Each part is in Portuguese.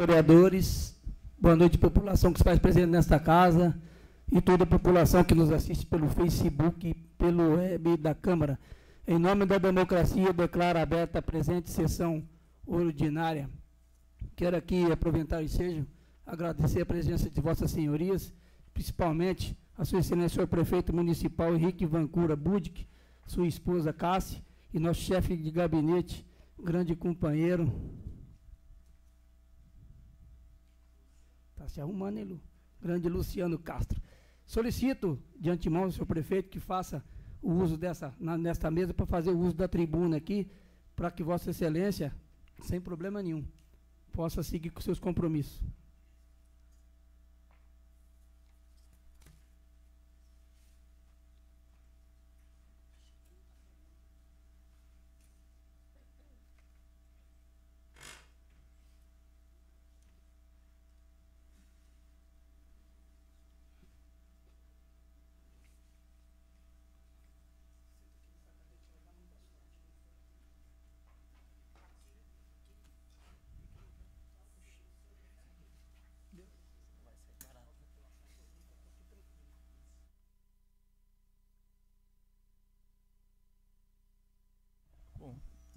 vereadores, boa noite, população que se faz presente nesta casa e toda a população que nos assiste pelo Facebook pelo web da Câmara. Em nome da democracia, declaro aberta a presente sessão ordinária. Quero aqui aproveitar o ensejo, agradecer a presença de vossas senhorias, principalmente a sua excelência, senhor prefeito municipal Henrique Vancura Budic, sua esposa Cassi e nosso chefe de gabinete, grande companheiro. Se arrumando, hein, Lu? Grande Luciano Castro. Solicito de antemão, senhor prefeito, que faça o uso dessa, na, nesta mesa para fazer o uso da tribuna aqui, para que Vossa Excelência, sem problema nenhum, possa seguir com seus compromissos.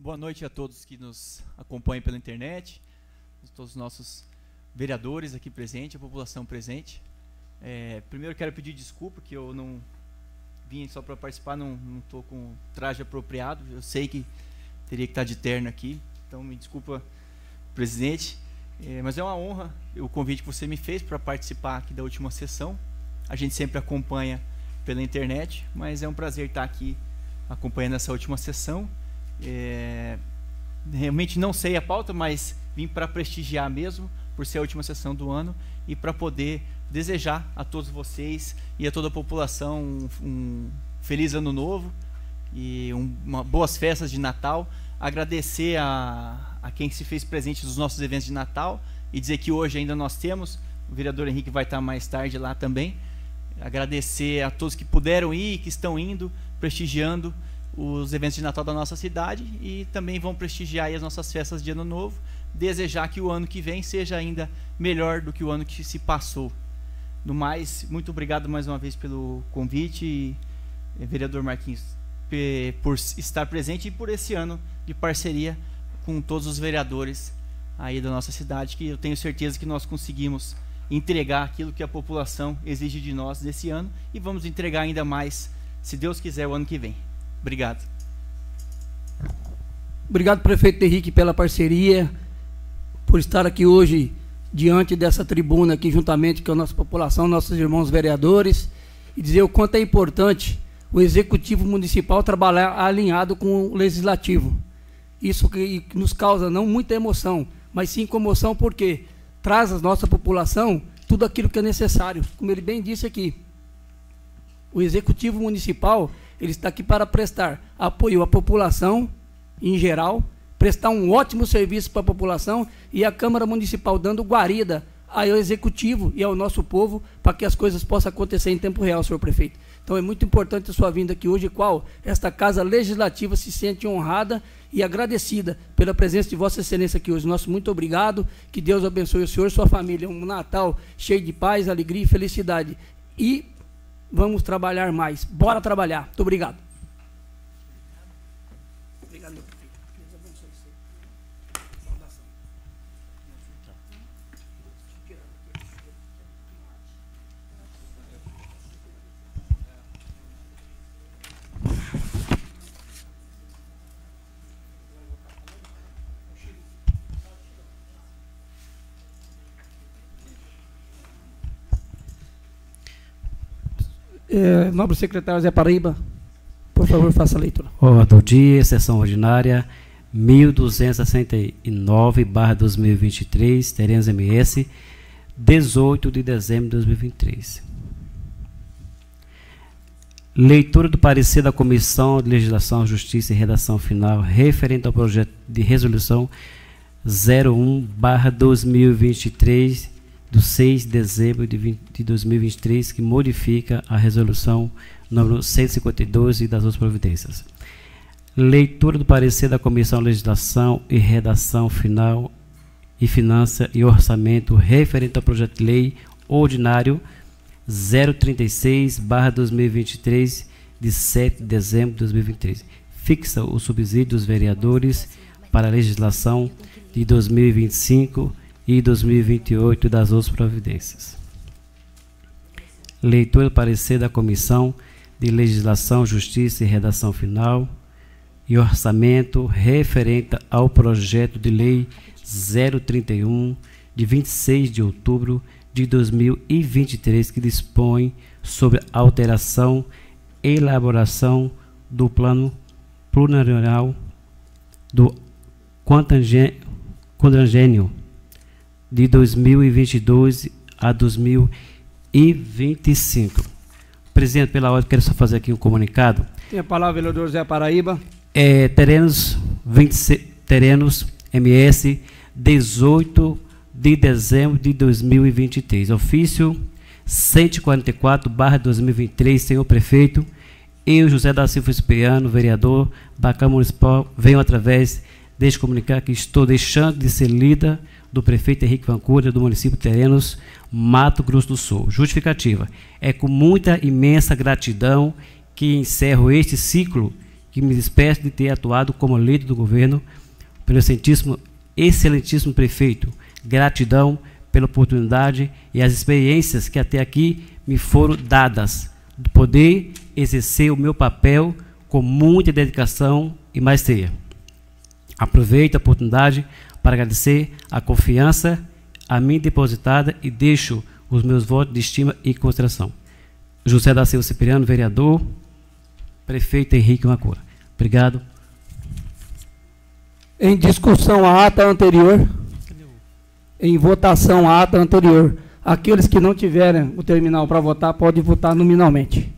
Boa noite a todos que nos acompanham pela internet, todos os nossos vereadores aqui presentes, a população presente. É, primeiro quero pedir desculpa que eu não vim só para participar, não estou com traje apropriado. Eu sei que teria que estar de terno aqui, então me desculpa, presidente. É, mas é uma honra o convite que você me fez para participar aqui da última sessão. A gente sempre acompanha pela internet, mas é um prazer estar aqui acompanhando essa última sessão é, realmente não sei a pauta, mas vim para prestigiar mesmo, por ser a última sessão do ano e para poder desejar a todos vocês e a toda a população um, um feliz ano novo e um, uma, boas festas de Natal. Agradecer a, a quem se fez presente nos nossos eventos de Natal e dizer que hoje ainda nós temos. O vereador Henrique vai estar mais tarde lá também. Agradecer a todos que puderam ir, que estão indo, prestigiando os eventos de Natal da nossa cidade e também vão prestigiar as nossas festas de Ano Novo. Desejar que o ano que vem seja ainda melhor do que o ano que se passou. No mais, muito obrigado mais uma vez pelo convite, eh, vereador Marquinhos, por estar presente e por esse ano de parceria com todos os vereadores aí da nossa cidade, que eu tenho certeza que nós conseguimos entregar aquilo que a população exige de nós nesse ano e vamos entregar ainda mais, se Deus quiser, o ano que vem. Obrigado. Obrigado, prefeito Henrique, pela parceria, por estar aqui hoje diante dessa tribuna aqui, juntamente com a nossa população, nossos irmãos vereadores, e dizer o quanto é importante o executivo municipal trabalhar alinhado com o legislativo. Isso que nos causa não muita emoção, mas sim comoção porque traz à nossa população tudo aquilo que é necessário. Como ele bem disse aqui, o executivo municipal ele está aqui para prestar apoio à população em geral, prestar um ótimo serviço para a população e a Câmara Municipal dando guarida ao Executivo e ao nosso povo para que as coisas possam acontecer em tempo real, senhor prefeito. Então é muito importante a sua vinda aqui hoje, qual esta Casa Legislativa se sente honrada e agradecida pela presença de Vossa Excelência aqui hoje. Nosso muito obrigado, que Deus abençoe o senhor e sua família. Um Natal cheio de paz, alegria e felicidade. E vamos trabalhar mais. Bora trabalhar. Muito obrigado. É, nobre secretário Zé Paraíba, por favor, faça a leitura. Ordem do dia, sessão ordinária 1269, barra 2023, teremos MS, 18 de dezembro de 2023. Leitura do parecer da Comissão de Legislação, Justiça e Redação Final referente ao projeto de resolução 01, barra 2023, do 6 de dezembro de, 20, de 2023, que modifica a resolução número 152 e das outras providências. Leitura do parecer da Comissão de Legislação e Redação Final e Finanças e Orçamento referente ao projeto de lei ordinário 036/2023 de 7 de dezembro de 2023. Fixa o subsídio dos vereadores para a legislação de 2025 e 2028 das outras providências. Leitura do parecer da Comissão de Legislação, Justiça e Redação Final e Orçamento referente ao projeto de lei 031 de 26 de outubro de 2023 que dispõe sobre alteração e elaboração do plano plurianual do quadrangênio de 2022 a 2025. Presidente, pela ordem, quero só fazer aqui um comunicado. Tem a palavra, vereador Zé Paraíba. É, terrenos, 20, terrenos MS 18 de dezembro de 2023. Ofício 144, barra 2023, senhor prefeito. Eu, José da Silva Espiano, vereador da Câmara Municipal, venho através deste comunicar que estou deixando de ser líder do prefeito Henrique Vancouver, do município de Terenos, Mato Grosso do Sul. Justificativa. É com muita imensa gratidão que encerro este ciclo que me despeço de ter atuado como líder do governo pelo excelentíssimo, excelentíssimo prefeito. Gratidão pela oportunidade e as experiências que até aqui me foram dadas, de poder exercer o meu papel com muita dedicação e maestria. Aproveito a oportunidade para agradecer a confiança a mim depositada e deixo os meus votos de estima e consideração. José da Silva Cipriano, vereador, prefeito Henrique Macura. Obrigado. Em discussão a ata anterior. Em votação a ata anterior. Aqueles que não tiverem o terminal para votar, podem votar nominalmente.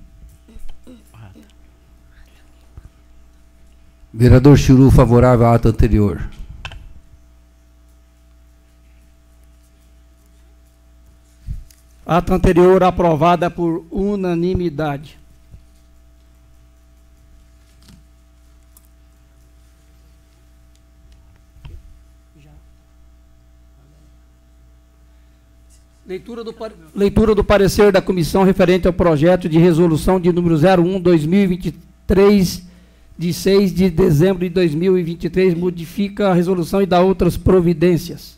Vereador Chiru, favorável à ata anterior. Ata anterior aprovada por unanimidade. Leitura do, leitura do parecer da comissão referente ao projeto de resolução de número 01-2023, de 6 de dezembro de 2023, modifica a resolução e dá outras providências.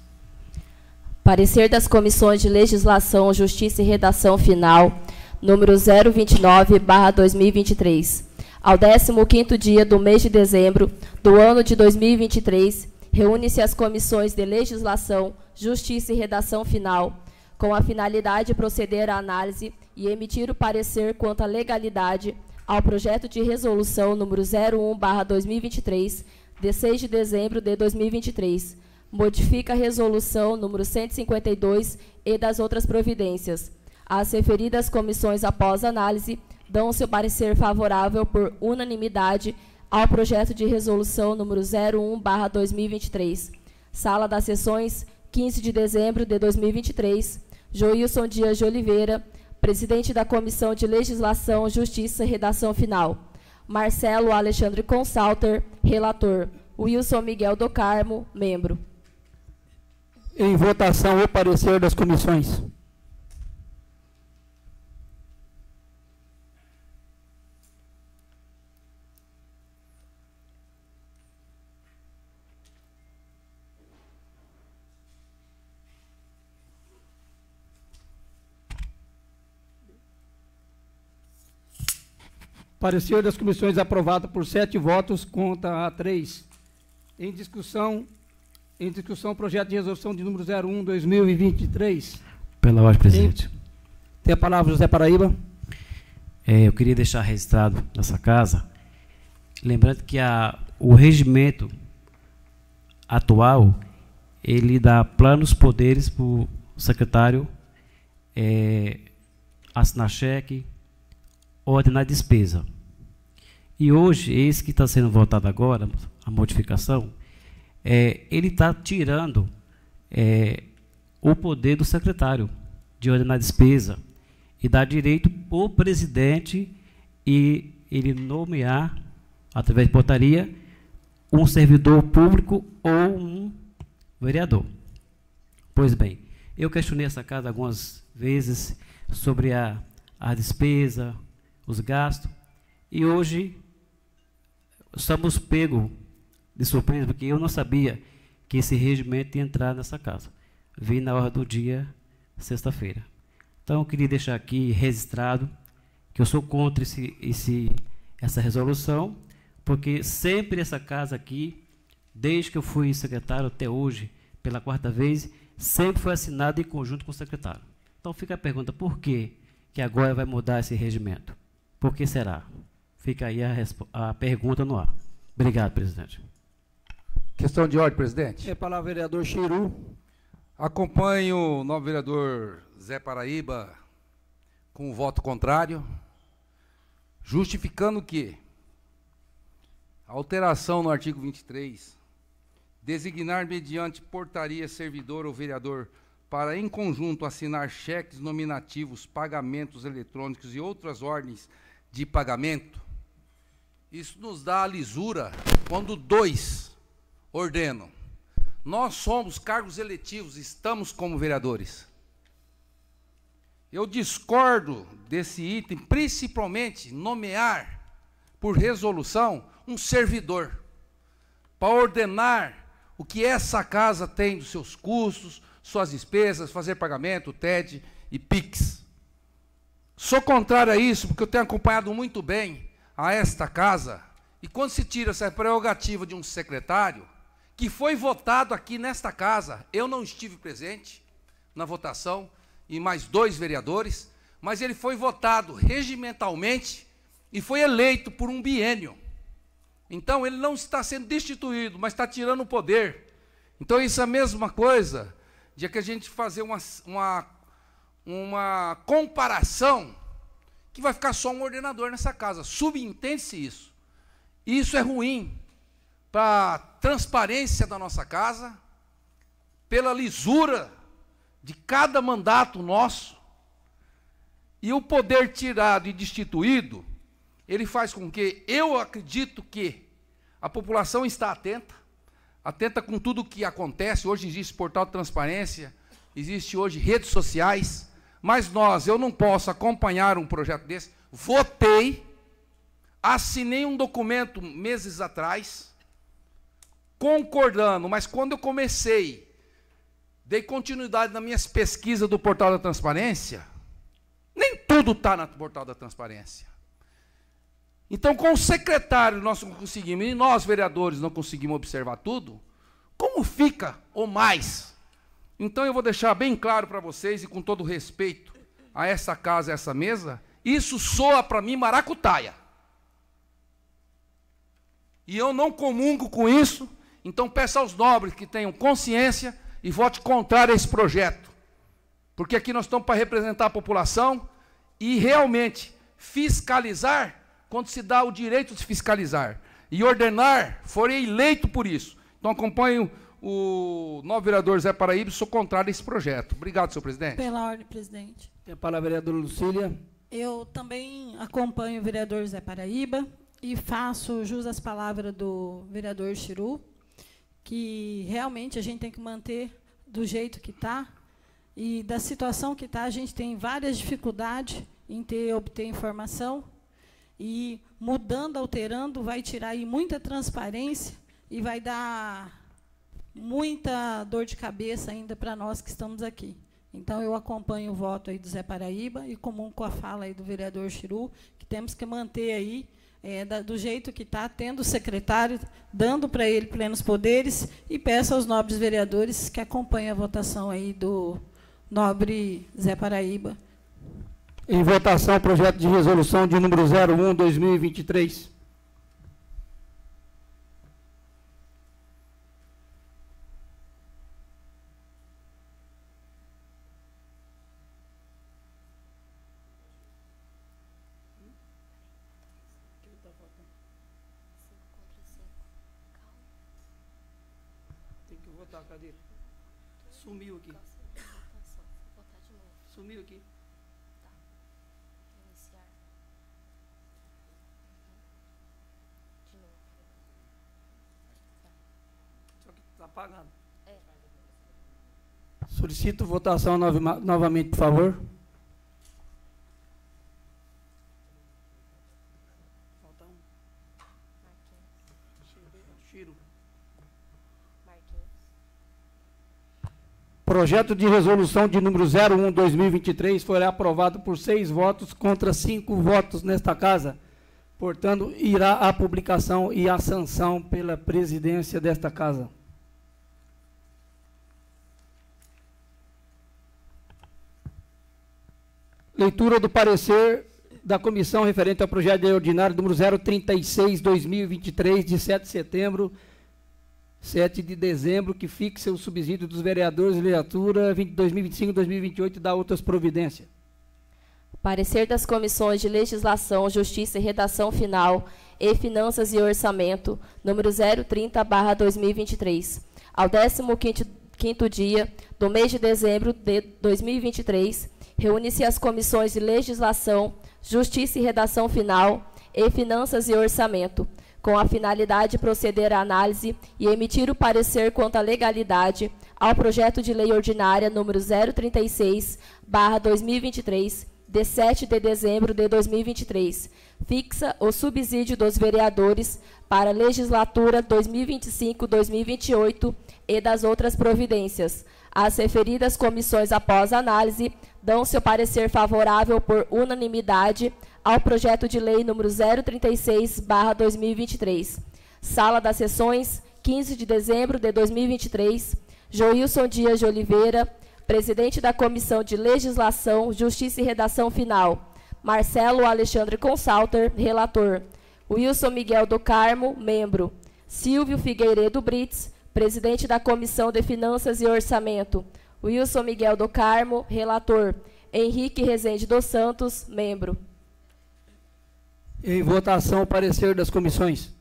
Parecer das Comissões de Legislação, Justiça e Redação Final, número 029-2023. Ao 15º dia do mês de dezembro do ano de 2023, reúne-se as Comissões de Legislação, Justiça e Redação Final, com a finalidade de proceder à análise e emitir o parecer quanto à legalidade ao projeto de resolução número 01/2023, de 6 de dezembro de 2023, modifica a resolução número 152 e das outras providências. As referidas comissões, após análise, dão seu parecer favorável por unanimidade ao projeto de resolução número 01/2023. Sala das Sessões, 15 de dezembro de 2023. Joilson Dias de Oliveira, presidente da Comissão de Legislação, Justiça e Redação Final. Marcelo Alexandre Consalter, relator. Wilson Miguel do Carmo, membro. Em votação, o parecer das comissões. Parecer das comissões aprovado por sete votos contra a três. Em discussão, em discussão, projeto de resolução de número 01-2023. Pela ordem, presidente. Tem a palavra José Paraíba. É, eu queria deixar registrado nessa casa, lembrando que a, o regimento atual, ele dá planos poderes para o secretário é, assinar cheque, ordenar despesa. E hoje, esse que está sendo votado agora, a modificação, é, ele está tirando é, o poder do secretário de ordenar despesa e dá direito ao presidente e ele nomear, através de portaria, um servidor público ou um vereador. Pois bem, eu questionei essa casa algumas vezes sobre a, a despesa, os gastos, e hoje estamos pegos de surpresa, porque eu não sabia que esse regimento ia entrar nessa casa. Vi na hora do dia, sexta-feira. Então, eu queria deixar aqui registrado que eu sou contra esse, esse, essa resolução, porque sempre essa casa aqui, desde que eu fui secretário até hoje, pela quarta vez, sempre foi assinada em conjunto com o secretário. Então fica a pergunta, por que, que agora vai mudar esse regimento? Por que será? Fica aí a, a pergunta no ar. Obrigado, presidente. Questão de ordem, presidente. É para o vereador Chiru. Acompanho o novo vereador Zé Paraíba com o voto contrário, justificando que a alteração no artigo 23, designar mediante portaria servidor ou vereador para, em conjunto, assinar cheques nominativos, pagamentos eletrônicos e outras ordens de pagamento, isso nos dá a lisura quando dois ordenam. Nós somos cargos eletivos, estamos como vereadores. Eu discordo desse item, principalmente nomear por resolução um servidor para ordenar o que essa casa tem dos seus custos, suas despesas, fazer pagamento, TED e PIX. Sou contrário a isso, porque eu tenho acompanhado muito bem a esta casa, e quando se tira essa prerrogativa de um secretário, que foi votado aqui nesta casa, eu não estive presente na votação, e mais dois vereadores, mas ele foi votado regimentalmente e foi eleito por um biênio. Então ele não está sendo destituído, mas está tirando o poder. Então isso é a mesma coisa de que a gente fazer uma, uma, uma comparação que vai ficar só um ordenador nessa casa. Subentende-se isso. Isso é ruim para transparência da nossa casa, pela lisura de cada mandato nosso. E o poder tirado e destituído, ele faz com que eu acredito que a população está atenta, atenta com tudo o que acontece. Hoje existe portal de transparência, existe hoje redes sociais, mas nós, eu não posso acompanhar um projeto desse. Votei, assinei um documento meses atrás, concordando, mas quando eu comecei, dei continuidade nas minhas pesquisas do portal da transparência, nem tudo está no portal da transparência. Então, com o secretário nós não conseguimos, e nós, vereadores, não conseguimos observar tudo, como fica o mais? Então, eu vou deixar bem claro para vocês, e com todo respeito a essa casa, a essa mesa, isso soa para mim maracutaia. E eu não comungo com isso, então peço aos nobres que tenham consciência e vote contrário a esse projeto. Porque aqui nós estamos para representar a população e realmente fiscalizar quando se dá o direito de fiscalizar. E ordenar, forem eleito por isso. Então acompanho o novo vereador Zé Paraíba, sou contrário a esse projeto. Obrigado, senhor presidente. Pela ordem, presidente. Tem a palavra a vereadora Lucília. Eu também acompanho o vereador Zé Paraíba e faço jus às palavras do vereador Chiru, que realmente a gente tem que manter do jeito que está, e da situação que está, a gente tem várias dificuldades em ter obter informação, e mudando, alterando, vai tirar aí muita transparência e vai dar muita dor de cabeça ainda para nós que estamos aqui. Então, eu acompanho o voto aí do Zé Paraíba e comum com a fala aí do vereador Chiru, que temos que manter aí é, da, do jeito que está, tendo o secretário, dando para ele plenos poderes, e peço aos nobres vereadores que acompanhem a votação aí do nobre Zé Paraíba. Em votação, projeto de resolução de número 01, 2023. Solicito votação nova- novamente, por favor. Projeto de resolução de número 01-2023 foi aprovado por seis votos contra cinco votos nesta casa. Portanto, irá à publicação e à sanção pela presidência desta casa. Leitura do parecer da comissão referente ao projeto de ordinário número 036-2023, de 7 de setembro 7 de dezembro, que fixa o subsídio dos vereadores de legislatura 2025-2028 e dá outras providências. Parecer das comissões de Legislação, Justiça e Redação Final e Finanças e Orçamento, número 030/2023, ao 15º quinto dia do mês de dezembro de 2023, reúne-se as comissões de Legislação, Justiça e Redação Final e Finanças e Orçamento, com a finalidade de proceder à análise e emitir o parecer quanto à legalidade ao projeto de lei ordinária número 036/2023, de 7 de dezembro de 2023, fixa o subsídio dos vereadores para a legislatura 2025-2028 e das outras providências. As referidas comissões, após análise, dão seu parecer favorável por unanimidade ao projeto de lei número 036/2023. Sala das Sessões, 15 de dezembro de 2023. Joilson Dias de Oliveira, presidente da Comissão de Legislação, Justiça e Redação Final. Marcelo Alexandre Consalter, relator. Wilson Miguel do Carmo, membro. Silvio Figueiredo Brits, presidente da Comissão de Finanças e Orçamento. Wilson Miguel do Carmo, relator. Henrique Rezende dos Santos, membro. Em votação, o parecer das comissões.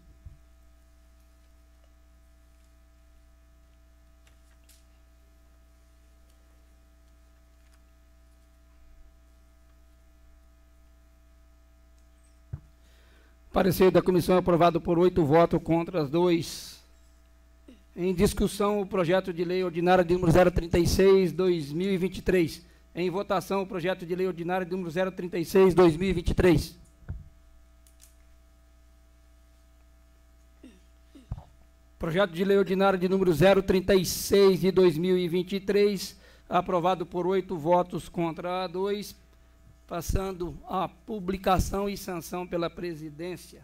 Parecer da comissão aprovado por oito votos contra as dois. Em discussão, o projeto de lei ordinária de número 036, 2023. Em votação, o projeto de lei ordinária de número 036, 2023. Projeto de lei ordinário de número 036 de 2023, aprovado por oito votos contra dois, passando a publicação e sanção pela presidência.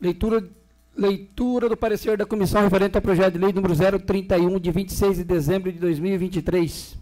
Leitura, leitura do parecer da comissão referente ao projeto de lei número 031 de 26 de dezembro de 2023.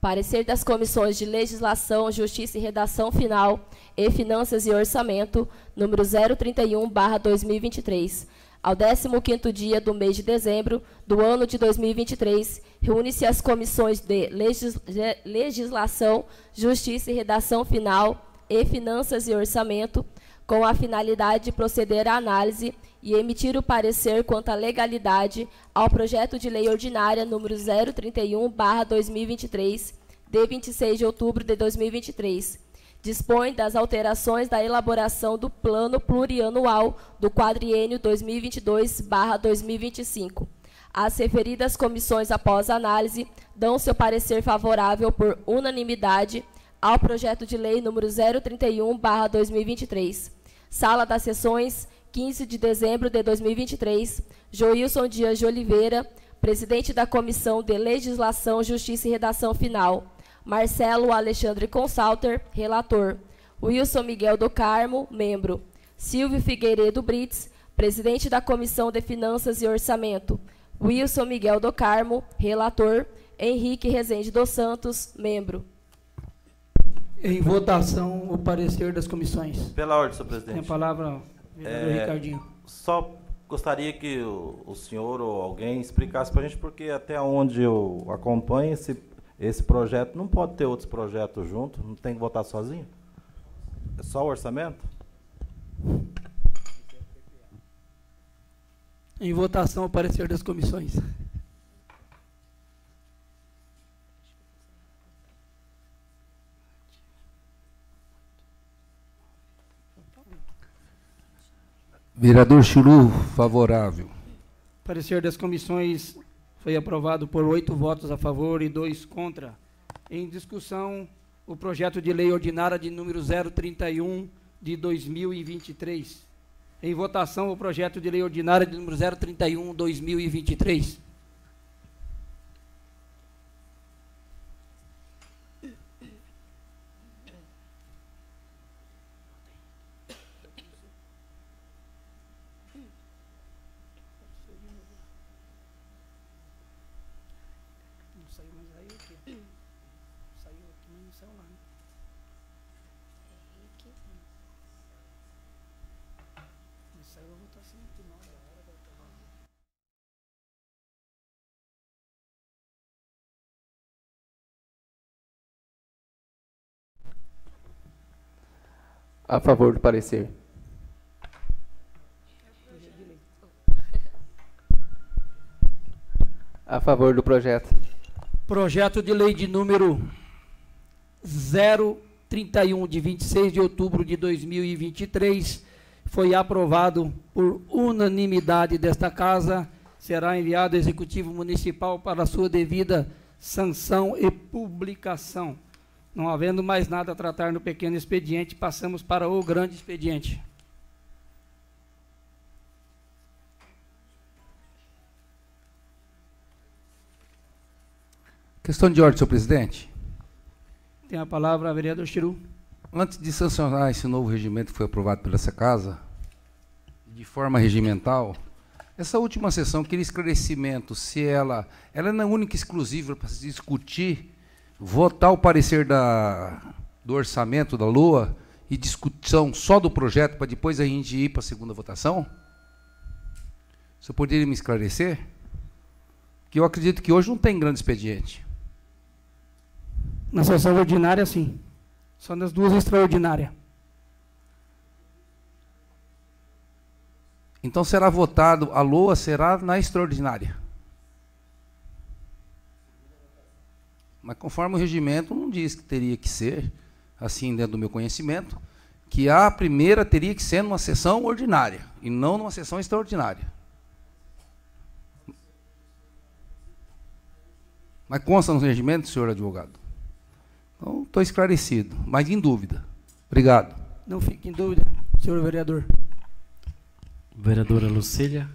Parecer das comissões de Legislação, Justiça e Redação Final e Finanças e Orçamento, número 031/2023. Ao 15º dia do mês de dezembro do ano de 2023, reúne-se as comissões de Legis- Le- Legislação, Justiça e Redação Final e Finanças e Orçamento, com a finalidade de proceder à análise e emitir o parecer quanto à legalidade ao projeto de lei ordinária número 031/2023, de 26 de outubro de 2023. Dispõe das alterações da elaboração do plano plurianual do quadriênio 2022/2025. As referidas comissões, após análise, dão seu parecer favorável por unanimidade ao projeto de lei número 031/2023. Sala das Sessões, 15 de dezembro de 2023. Joilson Dias de Oliveira, presidente da Comissão de Legislação, Justiça e Redação Final. Marcelo Alexandre Consalter, relator. Wilson Miguel do Carmo, membro. Silvio Figueiredo Brits, presidente da Comissão de Finanças e Orçamento. Wilson Miguel do Carmo, relator. Henrique Rezende dos Santos, membro. Em votação, o parecer das comissões. Pela ordem, senhor Tem a presidente. palavra o vereador É, Ricardinho. Só gostaria que o, o senhor ou alguém explicasse para a gente, porque até onde eu acompanho, esse, esse projeto não pode ter outros projetos junto, não tem que votar sozinho? É só o orçamento? Em votação, o parecer das comissões. Vereador Chiru, favorável. Parecer das comissões foi aprovado por oito votos a favor e dois contra. Em discussão, o projeto de lei ordinária de número 031 de 2023. Em votação, o projeto de lei ordinária de número 031 2023. Não saiu, mas aí o quê? Saiu aqui, mas não saiu lá, né? Não saiu a votação aqui, não. da hora da votação. A favor do parecer. A favor do projeto. Projeto de lei de número 031, de 26 de outubro de 2023, foi aprovado por unanimidade desta Casa. Será enviado ao Executivo Municipal para sua devida sanção e publicação. Não havendo mais nada a tratar no pequeno expediente, passamos para o grande expediente. Questão de ordem, senhor presidente. Tem a palavra a vereador Chiru. Antes de sancionar esse novo regimento que foi aprovado pela essa casa, de forma regimental, essa última sessão queria esclarecimento se ela, ela não é única e exclusiva para se discutir, votar o parecer da, do orçamento da Lua e discussão só do projeto para depois a gente ir para a segunda votação? Você poderia me esclarecer? Que eu acredito que hoje não tem grande expediente. Na sessão ordinária, sim. Só nas duas extraordinárias. Então será votado, a LOA será na extraordinária. Mas conforme o regimento não diz que teria que ser, assim dentro do meu conhecimento, que a primeira teria que ser numa sessão ordinária e não numa sessão extraordinária. Mas consta no regimento, senhor advogado? Então, estou esclarecido, mas em dúvida. Obrigado. Não fique em dúvida, senhor vereador. Vereadora Lucília.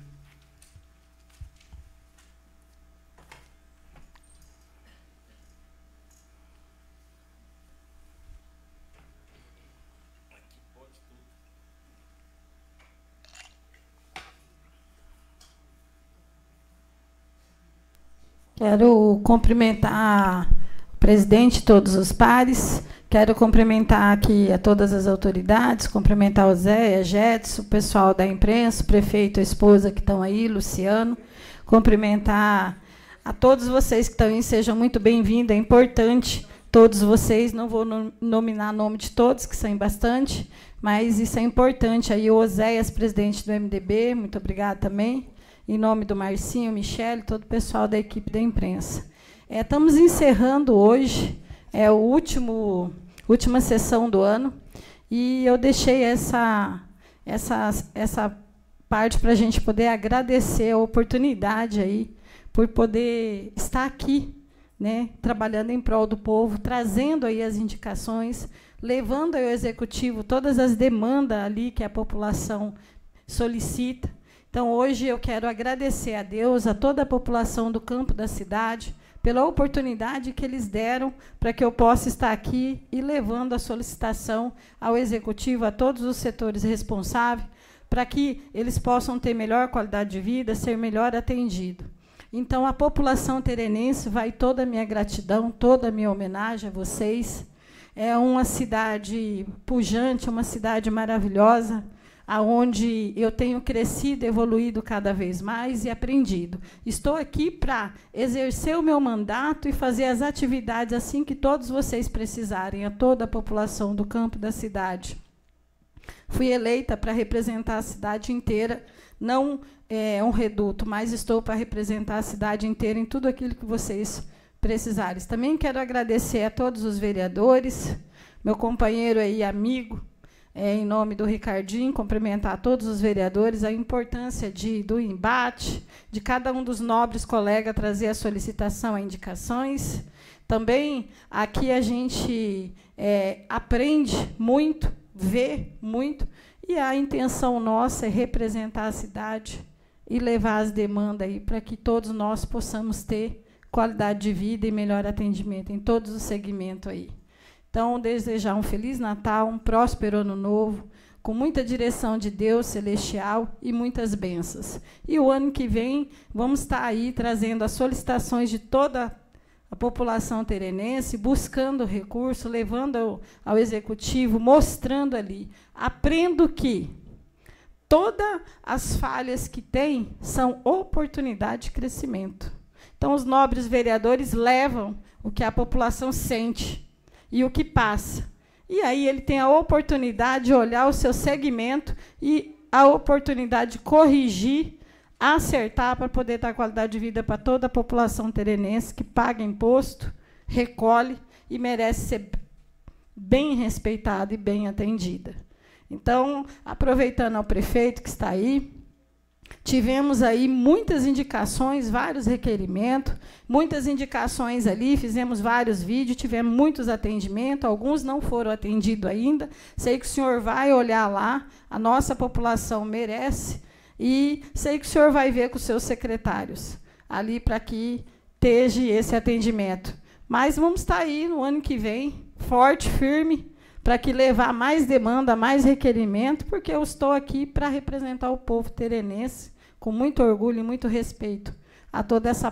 Quero cumprimentar o presidente e todos os pares. Quero cumprimentar aqui a todas as autoridades, cumprimentar o Zé, a Jetson, o pessoal da imprensa, o prefeito, a esposa que estão aí, Luciano. Cumprimentar a todos vocês que estão aí, sejam muito bem-vindos. É importante todos vocês, não vou nom- nominar nome de todos, que são bastante, mas isso é importante. Aí o Oséias, presidente do MDB, muito obrigada também. Em nome do Marcinho, Michele, todo o pessoal da equipe da imprensa. É, estamos encerrando hoje, é último última sessão do ano, e eu deixei essa essa essa parte para a gente poder agradecer a oportunidade aí por poder estar aqui, né, trabalhando em prol do povo, trazendo aí as indicações, levando ao executivo todas as demandas ali que a população solicita. Então, hoje eu quero agradecer a Deus, a toda a população do campo da cidade, pela oportunidade que eles deram para que eu possa estar aqui e levando a solicitação ao executivo, a todos os setores responsáveis, para que eles possam ter melhor qualidade de vida, ser melhor atendido. Então, a população terenense vai toda a minha gratidão, toda a minha homenagem a vocês. É uma cidade pujante, uma cidade maravilhosa, aonde eu tenho crescido, evoluído cada vez mais e aprendido. Estou aqui para exercer o meu mandato e fazer as atividades assim que todos vocês precisarem, a toda a população do campo da cidade. Fui eleita para representar a cidade inteira, não é um reduto, mas estou para representar a cidade inteira em tudo aquilo que vocês precisarem. Também quero agradecer a todos os vereadores, meu companheiro e amigo, em nome do Ricardinho, cumprimentar todos os vereadores, a importância de, do embate, de cada um dos nobres colegas trazer a solicitação, a indicações. Também aqui a gente é, aprende muito, vê muito, e a intenção nossa é representar a cidade e levar as demandas aí para que todos nós possamos ter qualidade de vida e melhor atendimento em todos os segmentos aí. Então, desejar um feliz Natal, um próspero ano novo, com muita direção de Deus celestial e muitas bênçãos. E o ano que vem, vamos estar aí trazendo as solicitações de toda a população terenense, buscando recurso, levando ao, ao executivo, mostrando ali. Aprendo que todas as falhas que tem são oportunidade de crescimento. Então, os nobres vereadores levam o que a população sente e o que passa. E aí ele tem a oportunidade de olhar o seu segmento e a oportunidade de corrigir, acertar para poder dar qualidade de vida para toda a população terenense que paga imposto, recolhe e merece ser bem respeitada e bem atendida. Então, aproveitando ao prefeito que está aí, Tivemos aí muitas indicações, vários requerimentos, muitas indicações ali, fizemos vários vídeos, tivemos muitos atendimentos, alguns não foram atendidos ainda. Sei que o senhor vai olhar lá, a nossa população merece, e sei que o senhor vai ver com os seus secretários ali para que esteja esse atendimento. Mas vamos estar aí no ano que vem, forte, firme, para que levar mais demanda, mais requerimento, porque eu estou aqui para representar o povo terenense com muito orgulho e muito respeito a todo esse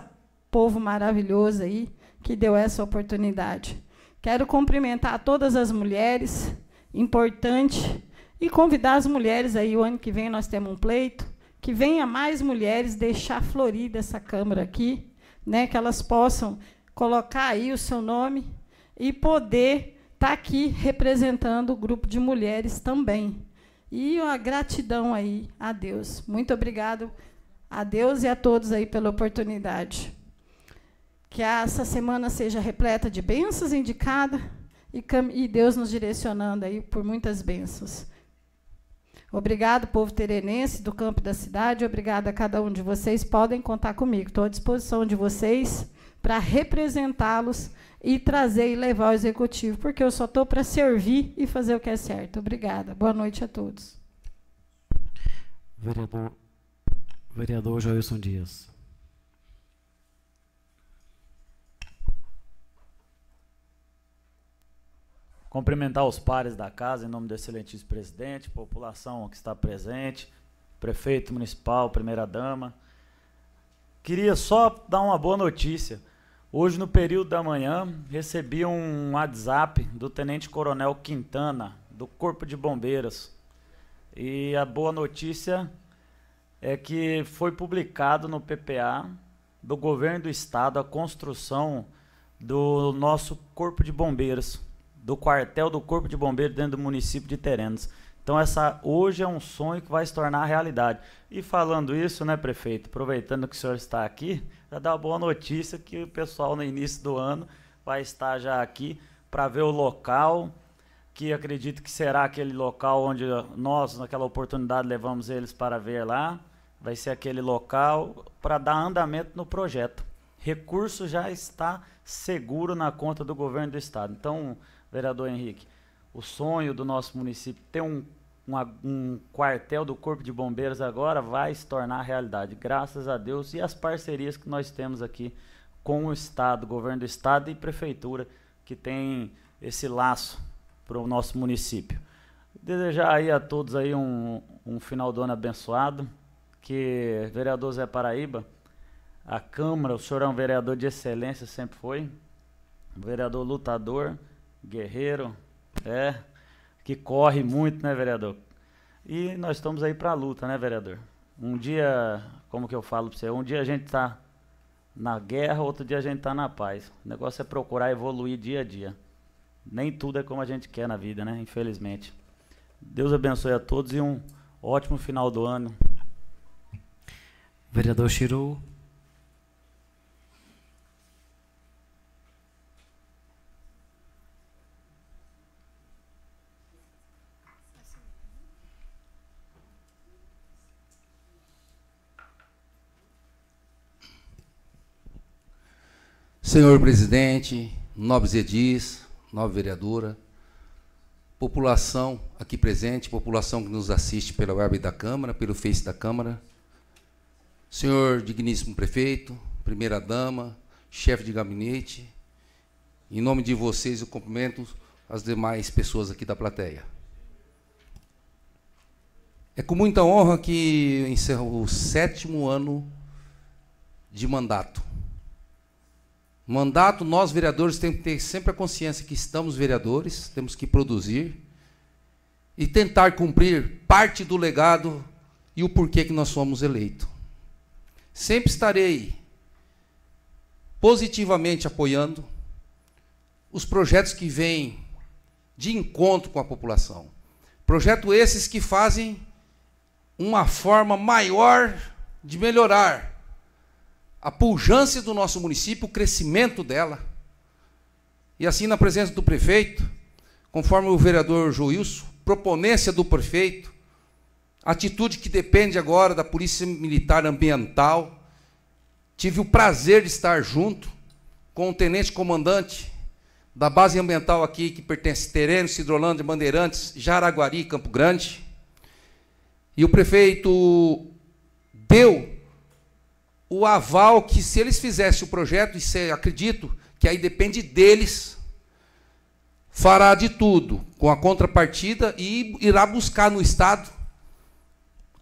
povo maravilhoso aí que deu essa oportunidade. Quero cumprimentar todas as mulheres, importante, e convidar as mulheres aí, o ano que vem nós temos um pleito, que venha mais mulheres deixar florida essa Câmara aqui, né, que elas possam colocar aí o seu nome e poder estar tá aqui representando o grupo de mulheres também. E uma gratidão aí a Deus. Muito obrigado a Deus e a todos aí pela oportunidade. Que essa semana seja repleta de bênçãos indicada e, e Deus nos direcionando aí por muitas bênçãos. Obrigado, povo terenense do campo da cidade. Obrigado a cada um de vocês. Podem contar comigo. Estou à disposição de vocês para representá-los e trazer e levar ao executivo, porque eu só estou para servir e fazer o que é certo. Obrigada. Boa noite a todos. Vereador, vereador Joilson Dias. Cumprimentar os pares da casa, em nome do excelentíssimo presidente, população que está presente, prefeito municipal, primeira-dama. Queria só dar uma boa notícia. Hoje, no período da manhã, recebi um WhatsApp do Tenente Coronel Quintana, do Corpo de Bombeiros. E a boa notícia é que foi publicado no PPA do Governo do Estado a construção do nosso Corpo de Bombeiros, do quartel do Corpo de Bombeiros dentro do município de Terenos. Então essa hoje é um sonho que vai se tornar realidade. E falando isso, né, prefeito, aproveitando que o senhor está aqui, já dá uma boa notícia que o pessoal no início do ano vai estar já aqui para ver o local, que acredito que será aquele local onde nós, naquela oportunidade, levamos eles para ver lá. Vai ser aquele local para dar andamento no projeto. Recurso já está seguro na conta do governo do estado. Então, vereador Henrique, o sonho do nosso município ter um um quartel do Corpo de Bombeiros agora vai se tornar realidade, graças a Deus e as parcerias que nós temos aqui com o Estado, governo do Estado e prefeitura, que tem esse laço para o nosso município. Desejar aí a todos aí um, um final do ano abençoado, que vereador Zé Paraíba, a Câmara, o senhor é um vereador de excelência, sempre foi, um vereador lutador, guerreiro, é, que corre muito, né, vereador? E nós estamos aí para a luta, né, vereador? Um dia, como que eu falo para você, um dia a gente está na guerra, outro dia a gente está na paz. O negócio é procurar evoluir dia a dia. Nem tudo é como a gente quer na vida, né? Infelizmente. Deus abençoe a todos e um ótimo final do ano. Vereador Chiru. Senhor presidente, nobres edis, nobre vereadora, população aqui presente, população que nos assiste pela web da Câmara, pelo Face da Câmara, senhor digníssimo prefeito, primeira dama, chefe de gabinete, em nome de vocês eu cumprimento as demais pessoas aqui da plateia. É com muita honra que encerro o sétimo ano de mandato. Mandato, nós vereadores temos que ter sempre a consciência que estamos vereadores, temos que produzir e tentar cumprir parte do legado e o porquê que nós fomos eleitos. Sempre estarei positivamente apoiando os projetos que vêm de encontro com a população. Projetos esses que fazem uma forma maior de melhorar a pujança do nosso município, o crescimento dela. E assim, na presença do prefeito, conforme o vereador Joilson, proponência do prefeito, atitude que depende agora da Polícia Militar Ambiental. Tive o prazer de estar junto com o tenente comandante da base ambiental aqui, que pertence a Tereno, Cidrolândia, Bandeirantes, Jaraguari Campo Grande. E o prefeito deu o aval que, se eles fizessem o projeto, e acredito que aí depende deles, fará de tudo com a contrapartida e irá buscar no Estado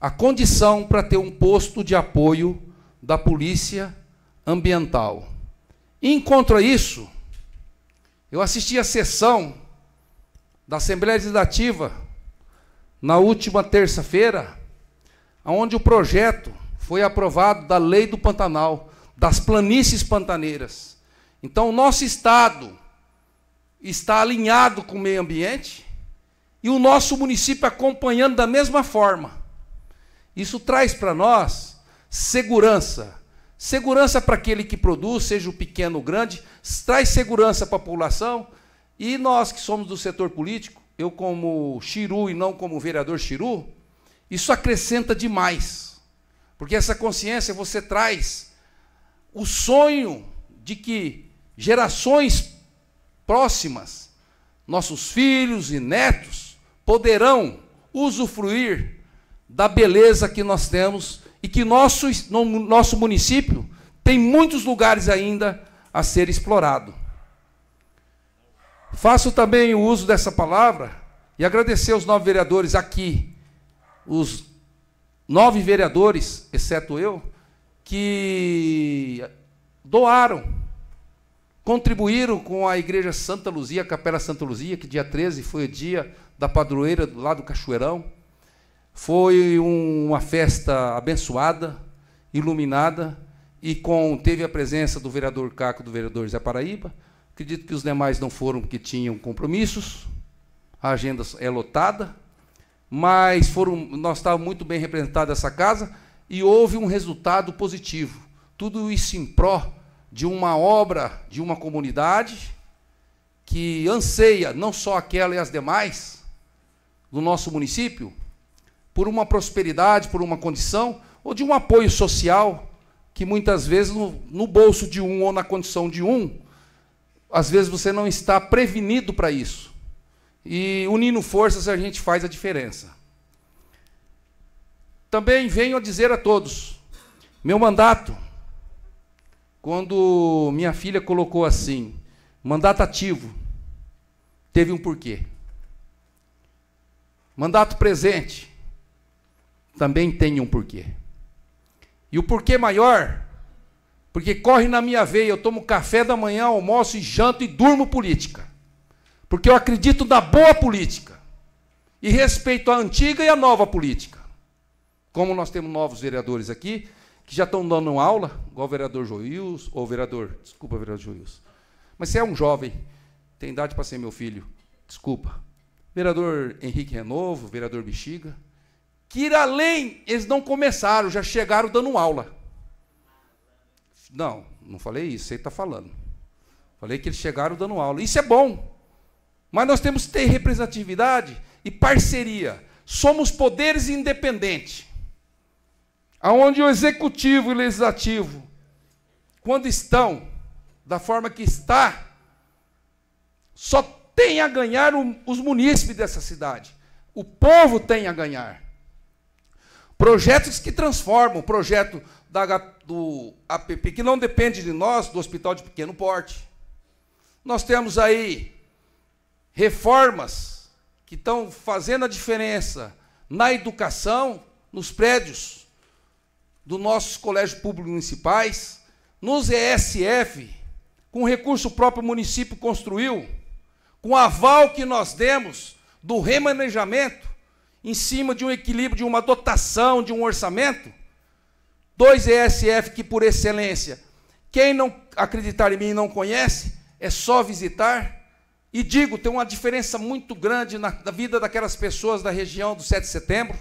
a condição para ter um posto de apoio da Polícia Ambiental. Em contra isso, eu assisti a sessão da Assembleia Legislativa na última terça-feira, onde o projeto foi aprovado da Lei do Pantanal, das planícies pantaneiras. Então, o nosso Estado está alinhado com o meio ambiente e o nosso município acompanhando da mesma forma. Isso traz para nós segurança. Segurança para aquele que produz, seja o pequeno ou grande, traz segurança para a população. E nós que somos do setor político, eu como Chiru e não como vereador Chiru, isso acrescenta demais. Porque essa consciência você traz o sonho de que gerações próximas, nossos filhos e netos, poderão usufruir da beleza que nós temos e que nosso, no nosso município tem muitos lugares ainda a ser explorado. Faço também o uso dessa palavra e agradecer aos nove vereadores aqui, os nove vereadores, exceto eu, que doaram, contribuíram com a Igreja Santa Luzia, a Capela Santa Luzia, que dia 13 foi o dia da padroeira lá do Cachoeirão. Foi um, uma festa abençoada, iluminada, e com teve a presença do vereador Caco, do vereador Zé Paraíba, Acredito que os demais não foram porque tinham compromissos, a agenda é lotada, mas foram, nós estávamos muito bem representados essa casa e houve um resultado positivo. Tudo isso em pró de uma obra de uma comunidade que anseia, não só aquela e as demais, do nosso município, por uma prosperidade, por uma condição, ou de um apoio social, que muitas vezes no, no bolso de um ou na condição de um, às vezes você não está prevenido para isso. E unindo forças a gente faz a diferença. Também venho a dizer a todos: meu mandato, quando minha filha colocou assim, mandato ativo, teve um porquê. Mandato presente também tem um porquê. E o porquê maior porque corre na minha veia, eu tomo café da manhã, almoço e janto e durmo política. Porque eu acredito na boa política. E respeito a antiga e a nova política. Como nós temos novos vereadores aqui, que já estão dando aula, igual o vereador Joils, ou vereador, desculpa, vereador Joils. Mas você é um jovem, tem idade para ser meu filho, desculpa. Vereador Henrique Renovo, vereador Bexiga, que ir além, eles não começaram, já chegaram dando aula. Não, não falei isso, você está falando. Falei que eles chegaram dando aula. Isso é bom. Mas nós temos que ter representatividade e parceria. Somos poderes independentes. Aonde o executivo e o legislativo, quando estão da forma que está, só tem a ganhar os munícipes dessa cidade. O povo tem a ganhar. Projetos que transformam, o projeto da, do APP, que não depende de nós, do Hospital de Pequeno Porte. Nós temos aí reformas que estão fazendo a diferença na educação, nos prédios dos nossos colégios públicos municipais, nos ESF, com recurso próprio o município construiu, com aval que nós demos do remanejamento, em cima de um equilíbrio, de uma dotação, de um orçamento, dois ESF que, por excelência, quem não acreditar em mim e não conhece, é só visitar. E digo, tem uma diferença muito grande na, na vida daquelas pessoas da região do 7 de setembro.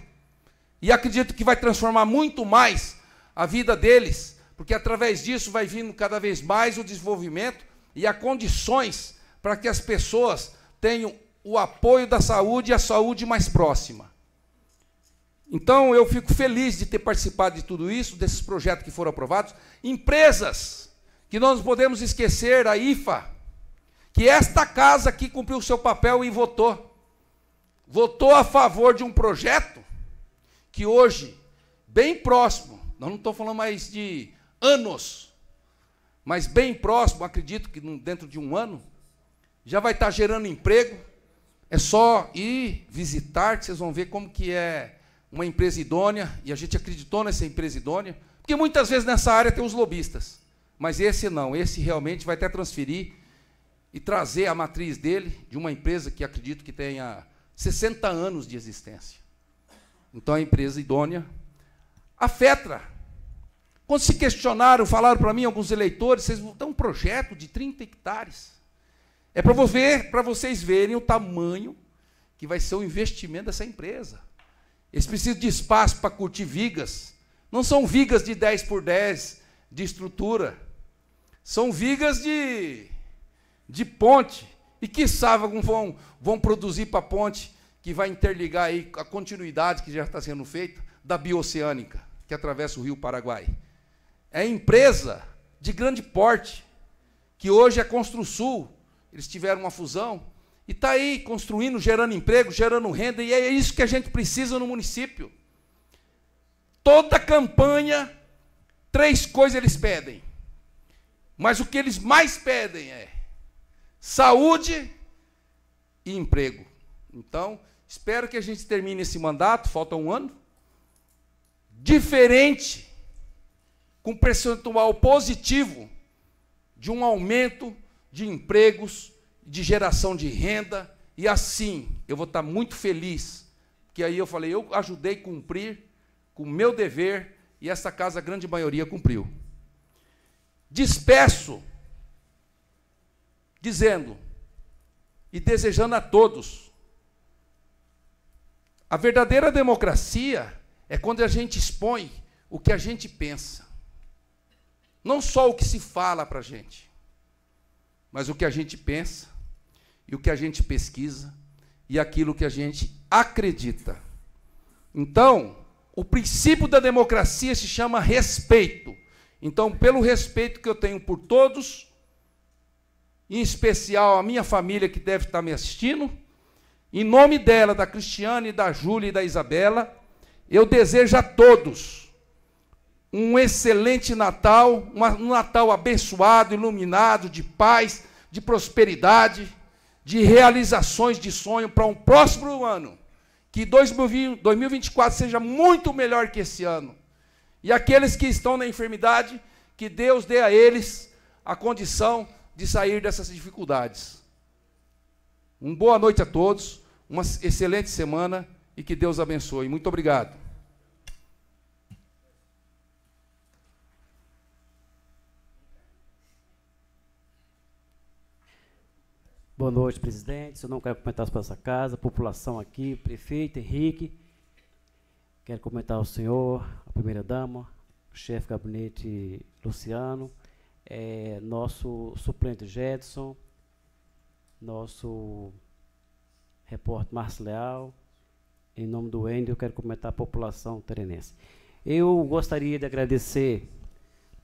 E acredito que vai transformar muito mais a vida deles, porque através disso vai vindo cada vez mais o desenvolvimento e as condições para que as pessoas tenham o apoio da saúde e a saúde mais próxima. Então eu fico feliz de ter participado de tudo isso, desses projetos que foram aprovados. Empresas que nós não podemos esquecer, a IFA, que esta casa aqui cumpriu o seu papel e votou. Votou a favor de um projeto que hoje, bem próximo, não estou falando mais de anos, mas bem próximo, acredito que dentro de um ano, já vai estar gerando emprego. É só ir visitar que vocês vão ver como que é uma empresa idônea, e a gente acreditou nessa empresa idônea, porque muitas vezes nessa área tem os lobistas, mas esse não, esse realmente vai até transferir e trazer a matriz dele de uma empresa que acredito que tenha 60 anos de existência. Então, a empresa idônea. A FETRA, quando se questionaram, falaram para mim, alguns eleitores, vocês vão ter um projeto de 30 hectares. É para ver, vocês verem o tamanho que vai ser o investimento dessa empresa. Eles precisam de espaço para curtir vigas. Não são vigas de 10 por 10 de estrutura. São vigas de, de ponte. E que sabe vão, vão produzir para a ponte que vai interligar aí a continuidade que já está sendo feita da bioceânica, que atravessa o rio Paraguai. É empresa de grande porte, que hoje é Construsul. Eles tiveram uma fusão e está aí construindo, gerando emprego, gerando renda, e é isso que a gente precisa no município. Toda campanha, três coisas eles pedem. Mas o que eles mais pedem é saúde e emprego. Então, espero que a gente termine esse mandato, falta um ano, diferente, com percentual positivo de um aumento de empregos de geração de renda, e assim eu vou estar muito feliz, que aí eu falei, eu ajudei a cumprir com o meu dever, e essa casa, a grande maioria, cumpriu. Despeço, dizendo e desejando a todos, a verdadeira democracia é quando a gente expõe o que a gente pensa, não só o que se fala para a gente, mas o que a gente pensa e o que a gente pesquisa e aquilo que a gente acredita. Então, o princípio da democracia se chama respeito. Então, pelo respeito que eu tenho por todos, em especial a minha família que deve estar me assistindo, em nome dela, da Cristiane, da Júlia e da Isabela, eu desejo a todos um excelente Natal, um Natal abençoado, iluminado, de paz, de prosperidade de realizações de sonho para um próximo ano. Que 2024 seja muito melhor que esse ano. E aqueles que estão na enfermidade, que Deus dê a eles a condição de sair dessas dificuldades. Uma boa noite a todos, uma excelente semana e que Deus abençoe. Muito obrigado. Boa noite, presidente. Eu não quero comentar sobre essa casa, população aqui, prefeito Henrique. Quero comentar o senhor, a primeira-dama, o chefe de gabinete Luciano, é, nosso suplente Jedson, nosso repórter Márcio Leal. Em nome do Ende, eu quero comentar a população terenense. Eu gostaria de agradecer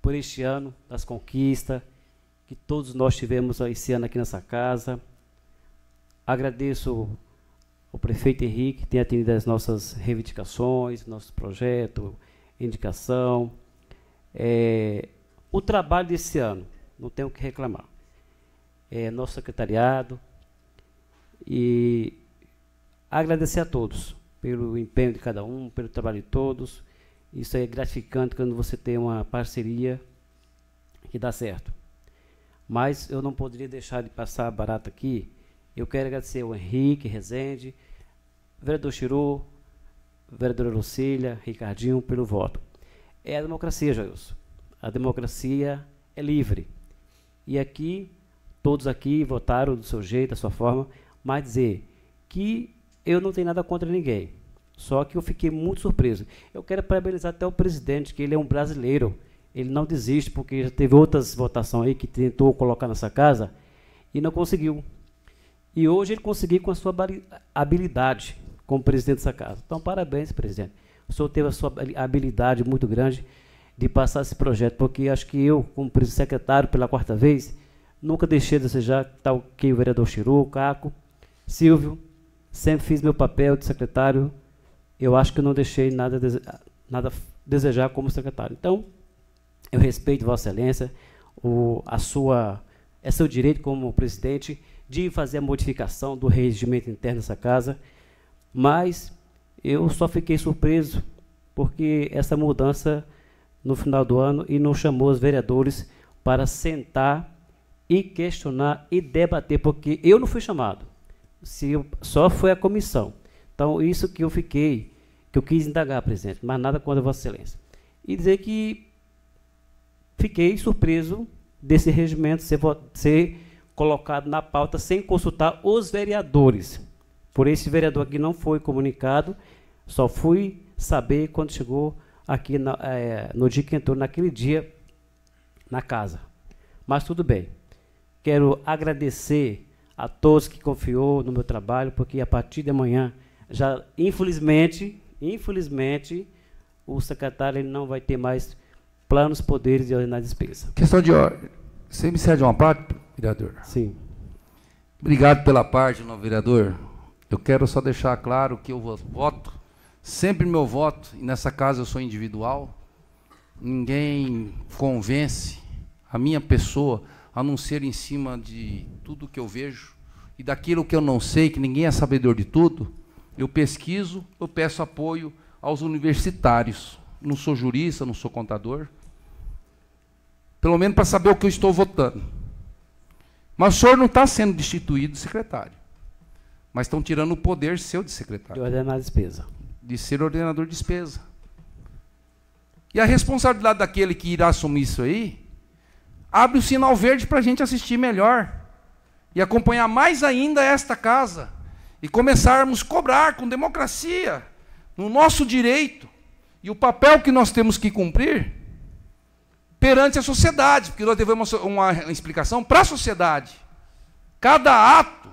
por este ano das conquistas que todos nós tivemos esse ano aqui nessa casa. Agradeço ao prefeito Henrique, que tem atendido as nossas reivindicações, nosso projeto, indicação. É, o trabalho desse ano, não tenho o que reclamar. É, nosso secretariado e agradecer a todos pelo empenho de cada um, pelo trabalho de todos. Isso é gratificante quando você tem uma parceria que dá certo. Mas eu não poderia deixar de passar barato aqui. Eu quero agradecer ao Henrique Rezende, vereador Chiru, vereadora Lucília, Ricardinho, pelo voto. É a democracia, Jailson. A democracia é livre. E aqui, todos aqui votaram do seu jeito, da sua forma, mas dizer que eu não tenho nada contra ninguém. Só que eu fiquei muito surpreso. Eu quero parabenizar até o presidente, que ele é um brasileiro. Ele não desiste, porque já teve outras votações aí que tentou colocar nessa casa e não conseguiu. E hoje ele conseguiu com a sua habilidade como presidente dessa casa. Então, parabéns, presidente. O senhor teve a sua habilidade muito grande de passar esse projeto, porque acho que eu, como secretário pela quarta vez, nunca deixei de desejar tal que o vereador Chiru, Caco, Silvio, sempre fiz meu papel de secretário. Eu acho que não deixei nada, nada desejar como secretário. Então, eu respeito Vossa Excelência, o, a sua, é seu direito como presidente de fazer a modificação do regimento interno dessa casa, mas eu só fiquei surpreso porque essa mudança no final do ano e não chamou os vereadores para sentar e questionar e debater, porque eu não fui chamado se eu, só foi a comissão. Então, isso que eu fiquei, que eu quis indagar, presidente, mas nada contra Vossa Excelência. E dizer que fiquei surpreso desse regimento ser, ser colocado na pauta sem consultar os vereadores. Por esse vereador aqui não foi comunicado, só fui saber quando chegou aqui na, é, no dia que entrou, naquele dia, na casa. Mas tudo bem. Quero agradecer a todos que confiou no meu trabalho, porque a partir de amanhã, já infelizmente, infelizmente, o secretário ele não vai ter mais planos, poderes de ordenar despesa. Questão de ordem. Você me cede uma parte, vereador? Sim. Obrigado pela parte, não, vereador. Eu quero só deixar claro que eu voto, sempre meu voto, e nessa casa eu sou individual, ninguém convence a minha pessoa a não ser em cima de tudo que eu vejo e daquilo que eu não sei, que ninguém é sabedor de tudo, eu pesquiso, eu peço apoio aos universitários. Não sou jurista, não sou contador. Pelo menos para saber o que eu estou votando. Mas o senhor não está sendo destituído de secretário. Mas estão tirando o poder seu de secretário. De ordenar a despesa. De ser ordenador de despesa. E a responsabilidade daquele que irá assumir isso aí abre o sinal verde para a gente assistir melhor e acompanhar mais ainda esta casa e começarmos a cobrar com democracia no nosso direito e o papel que nós temos que cumprir perante a sociedade, porque nós devemos uma explicação para a sociedade. Cada ato,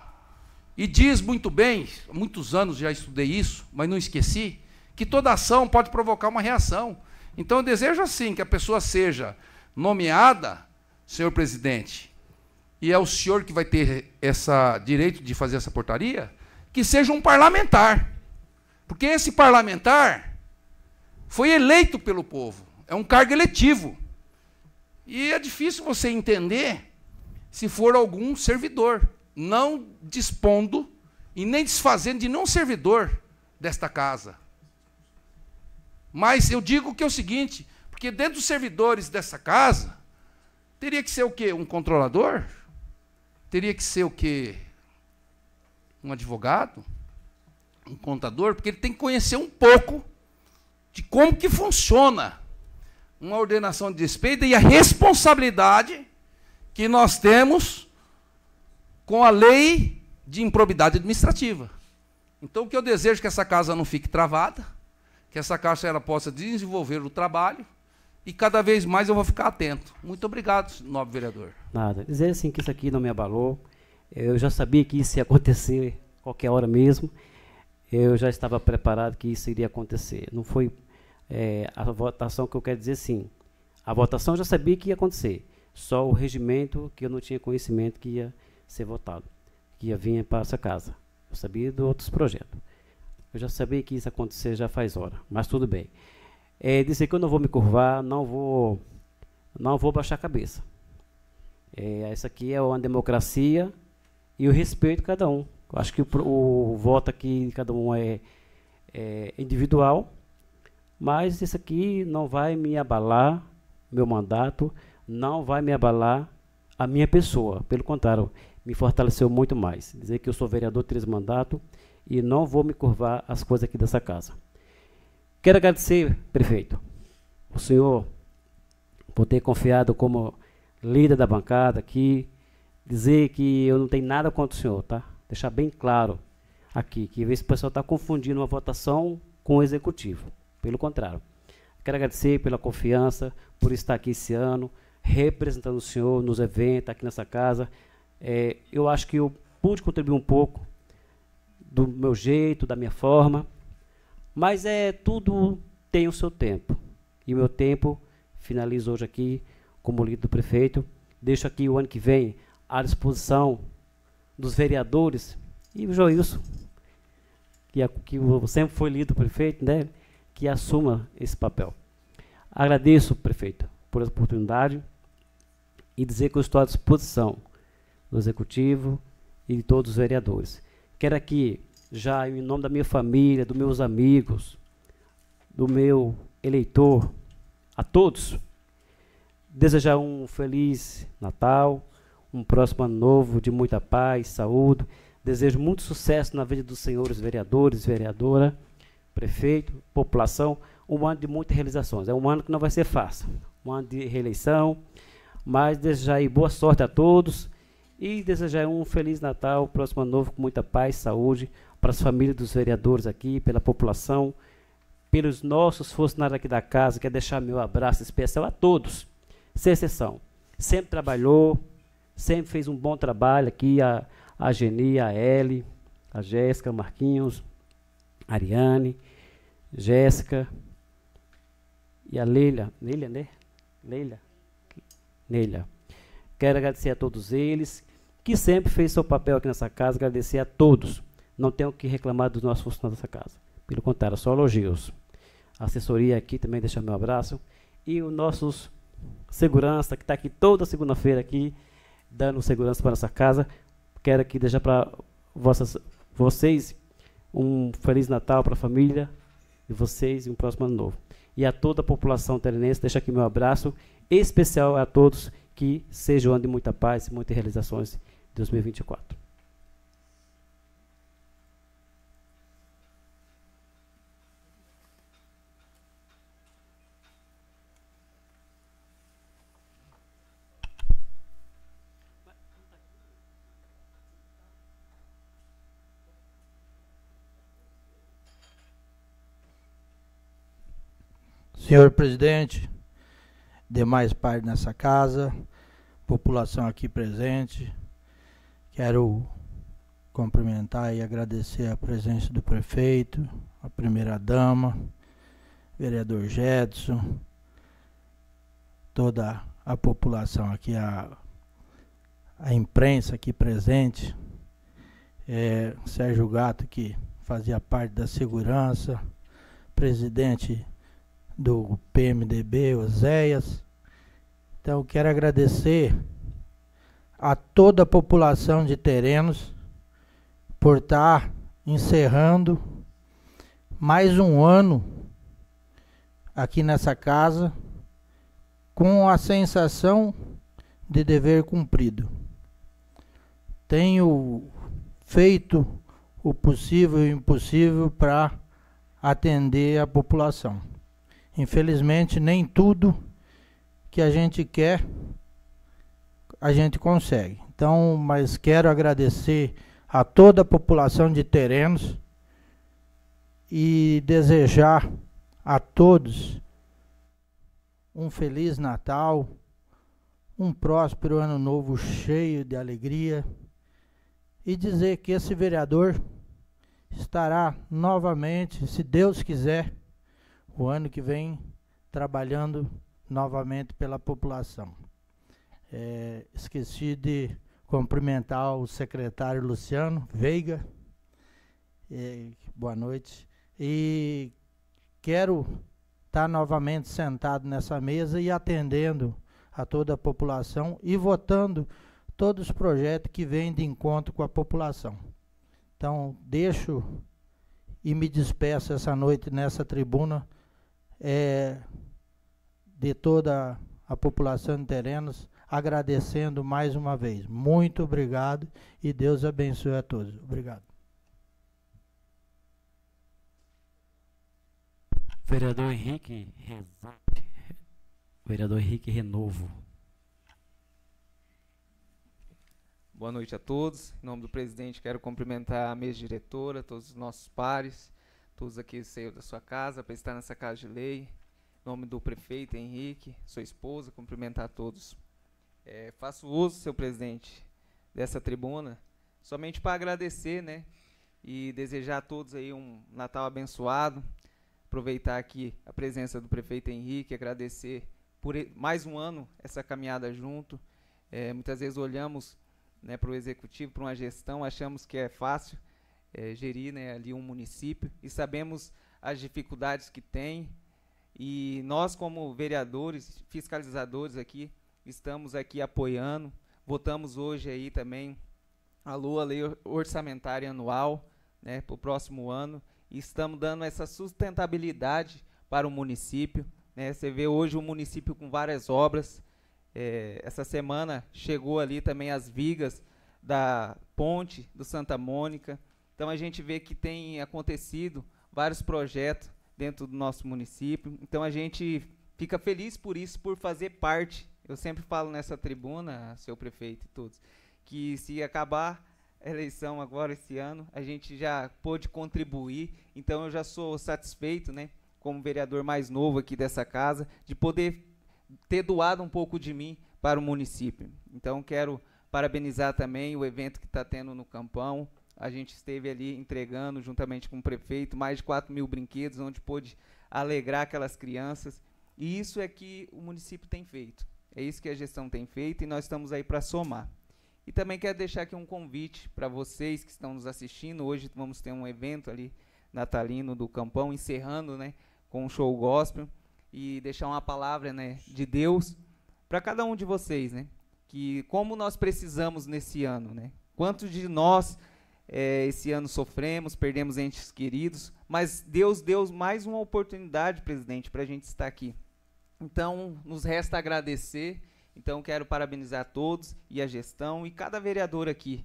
e diz muito bem, há muitos anos já estudei isso, mas não esqueci, que toda ação pode provocar uma reação. Então eu desejo assim que a pessoa seja nomeada senhor presidente, e é o senhor que vai ter esse direito de fazer essa portaria, que seja um parlamentar. Porque esse parlamentar foi eleito pelo povo, é um cargo eletivo. E é difícil você entender se for algum servidor, não dispondo e nem desfazendo de nenhum servidor desta casa. Mas eu digo que é o seguinte, porque dentro dos servidores dessa casa, Teria que ser o quê? Um controlador? Teria que ser o quê? Um advogado? Um contador? Porque ele tem que conhecer um pouco de como que funciona uma ordenação de despesa e a responsabilidade que nós temos com a lei de improbidade administrativa. Então, o que eu desejo é que essa casa não fique travada, que essa casa ela possa desenvolver o trabalho e cada vez mais eu vou ficar atento. Muito obrigado, nobre vereador. Nada. Dizer assim que isso aqui não me abalou. Eu já sabia que isso ia acontecer qualquer hora mesmo. Eu já estava preparado que isso iria acontecer. Não foi é, a votação que eu quero dizer sim. A votação eu já sabia que ia acontecer. Só o regimento que eu não tinha conhecimento que ia ser votado, que ia vir para essa casa. Eu sabia de outros projetos. Eu já sabia que isso acontecer já faz hora, mas tudo bem. É dizer que eu não vou me curvar, não vou, não vou baixar a cabeça. É, essa aqui é uma democracia e o respeito de cada um. Eu acho que o, o voto aqui de cada um é, é individual, mas isso aqui não vai me abalar meu mandato, não vai me abalar a minha pessoa. Pelo contrário, me fortaleceu muito mais. Dizer que eu sou vereador três mandatos e não vou me curvar às coisas aqui dessa casa. Quero agradecer, prefeito, o senhor por ter confiado como líder da bancada aqui, dizer que eu não tenho nada contra o senhor, tá? Deixar bem claro aqui, que esse pessoal está confundindo uma votação com o executivo. Pelo contrário. Quero agradecer pela confiança, por estar aqui esse ano, representando o senhor nos eventos, aqui nessa casa. É, eu acho que eu pude contribuir um pouco do meu jeito, da minha forma, mas é tudo tem o seu tempo. E o meu tempo finalizo hoje aqui como líder do prefeito. Deixo aqui o ano que vem à disposição dos vereadores e o Joilson, que, é, que sempre foi líder do prefeito, né, que assuma esse papel. Agradeço, prefeito, por essa oportunidade e dizer que eu estou à disposição do Executivo e de todos os vereadores. Quero aqui, já em nome da minha família, dos meus amigos, do meu eleitor, a todos, desejar um feliz Natal, um próximo ano novo de muita paz, saúde. Desejo muito sucesso na vida dos senhores vereadores, vereadora, prefeito, população. Um ano de muitas realizações. É um ano que não vai ser fácil. Um ano de reeleição. Mas desejar aí boa sorte a todos e desejar um feliz Natal, próximo ano novo com muita paz, saúde para as famílias dos vereadores aqui, pela população, pelos nossos funcionários aqui da casa. Quero deixar meu abraço especial a todos sem exceção. Sempre trabalhou, sempre fez um bom trabalho aqui, a, a Geni, a Eli, a Jéssica, Marquinhos, a Ariane, Jéssica e a Leila. Leila, né? Leila. Leila. Quero agradecer a todos eles, que sempre fez seu papel aqui nessa casa, agradecer a todos. Não tenho que reclamar dos nossos funcionários dessa casa. Pelo contrário, só elogios. A assessoria aqui também deixa meu abraço. E os nossos segurança, que está aqui toda segunda-feira aqui, dando segurança para essa casa. Quero aqui deixar para vocês um Feliz Natal para a família de vocês e um próximo ano novo. E a toda a população terenense, deixo aqui meu abraço especial a todos que sejam um ano de muita paz e muitas realizações 2024. Senhor presidente, demais parte nessa casa, população aqui presente, quero cumprimentar e agradecer a presença do prefeito, a primeira dama, vereador Jedson, toda a população aqui, a, a imprensa aqui presente, é, Sérgio Gato que fazia parte da segurança, presidente do PMDB, Oséias. Então, quero agradecer a toda a população de Terenos por estar encerrando mais um ano aqui nessa casa com a sensação de dever cumprido. Tenho feito o possível e o impossível para atender a população. Infelizmente, nem tudo que a gente quer a gente consegue. Então, mas quero agradecer a toda a população de Terenos e desejar a todos um feliz Natal, um próspero ano novo cheio de alegria e dizer que esse vereador estará novamente, se Deus quiser, o ano que vem trabalhando novamente pela população. É, esqueci de cumprimentar o secretário Luciano Veiga. É, boa noite. E quero estar novamente sentado nessa mesa e atendendo a toda a população e votando todos os projetos que vêm de encontro com a população. Então, deixo e me despeço essa noite nessa tribuna é, de toda a população de Terenos, agradecendo mais uma vez. Muito obrigado e Deus abençoe a todos. Obrigado. Vereador Henrique Vereador Henrique Renovo. Boa noite a todos. Em nome do presidente, quero cumprimentar a mesa diretora, todos os nossos pares, todos aqui que saíram da sua casa para estar nessa casa de lei. Em nome do prefeito Henrique, sua esposa, cumprimentar a todos. É, faço uso, seu presidente, dessa tribuna, somente para agradecer, né? E desejar a todos aí um Natal abençoado. Aproveitar aqui a presença do prefeito Henrique, agradecer por mais um ano essa caminhada junto. É, muitas vezes olhamos né, para o executivo, para uma gestão, achamos que é fácil é, gerir né, ali um município e sabemos as dificuldades que tem. E nós, como vereadores, fiscalizadores aqui, estamos aqui apoiando. Votamos hoje aí também a LOA, Lei Orçamentária Anual, né, para o próximo ano. E estamos dando essa sustentabilidade para o município. Né. Você vê hoje o município com várias obras, é, essa semana chegou ali também as vigas da ponte do Santa Mônica. Então a gente vê que tem acontecido vários projetos dentro do nosso município. Então a gente fica feliz por isso, por fazer parte. Eu sempre falo nessa tribuna, seu prefeito e todos, que se acabar a eleição agora esse ano, a gente já pôde contribuir. Então eu já sou satisfeito, né, como vereador mais novo aqui dessa casa, de poder ter doado um pouco de mim para o município. Então, quero parabenizar também o evento que está tendo no Campão. A gente esteve ali entregando, juntamente com o prefeito, mais de 4 mil brinquedos, onde pôde alegrar aquelas crianças. E isso é que o município tem feito. É isso que a gestão tem feito e nós estamos aí para somar. E também quero deixar aqui um convite para vocês que estão nos assistindo. Hoje vamos ter um evento ali natalino do Campão, encerrando né, com um show gospel e deixar uma palavra né, de Deus para cada um de vocês, né? Que como nós precisamos nesse ano, né? Quantos de nós é, esse ano sofremos, perdemos entes queridos, mas Deus deu mais uma oportunidade, presidente, para a gente estar aqui. Então, nos resta agradecer. Então, quero parabenizar todos e a gestão e cada vereador aqui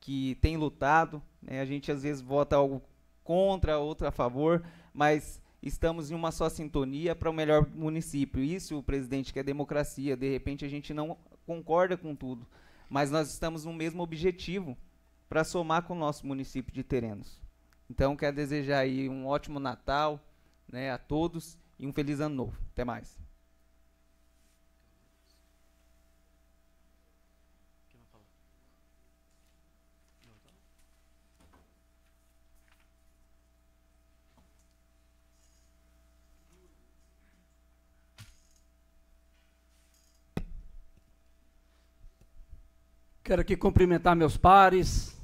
que tem lutado. Né? A gente às vezes vota algo contra, outro a favor, mas estamos em uma só sintonia para o melhor município. Isso, o presidente, que é democracia. De repente a gente não concorda com tudo, mas nós estamos no mesmo objetivo para somar com o nosso município de Terenos. Então, quero desejar aí um ótimo Natal né, a todos e um feliz ano novo. Até mais. Quero aqui cumprimentar meus pares,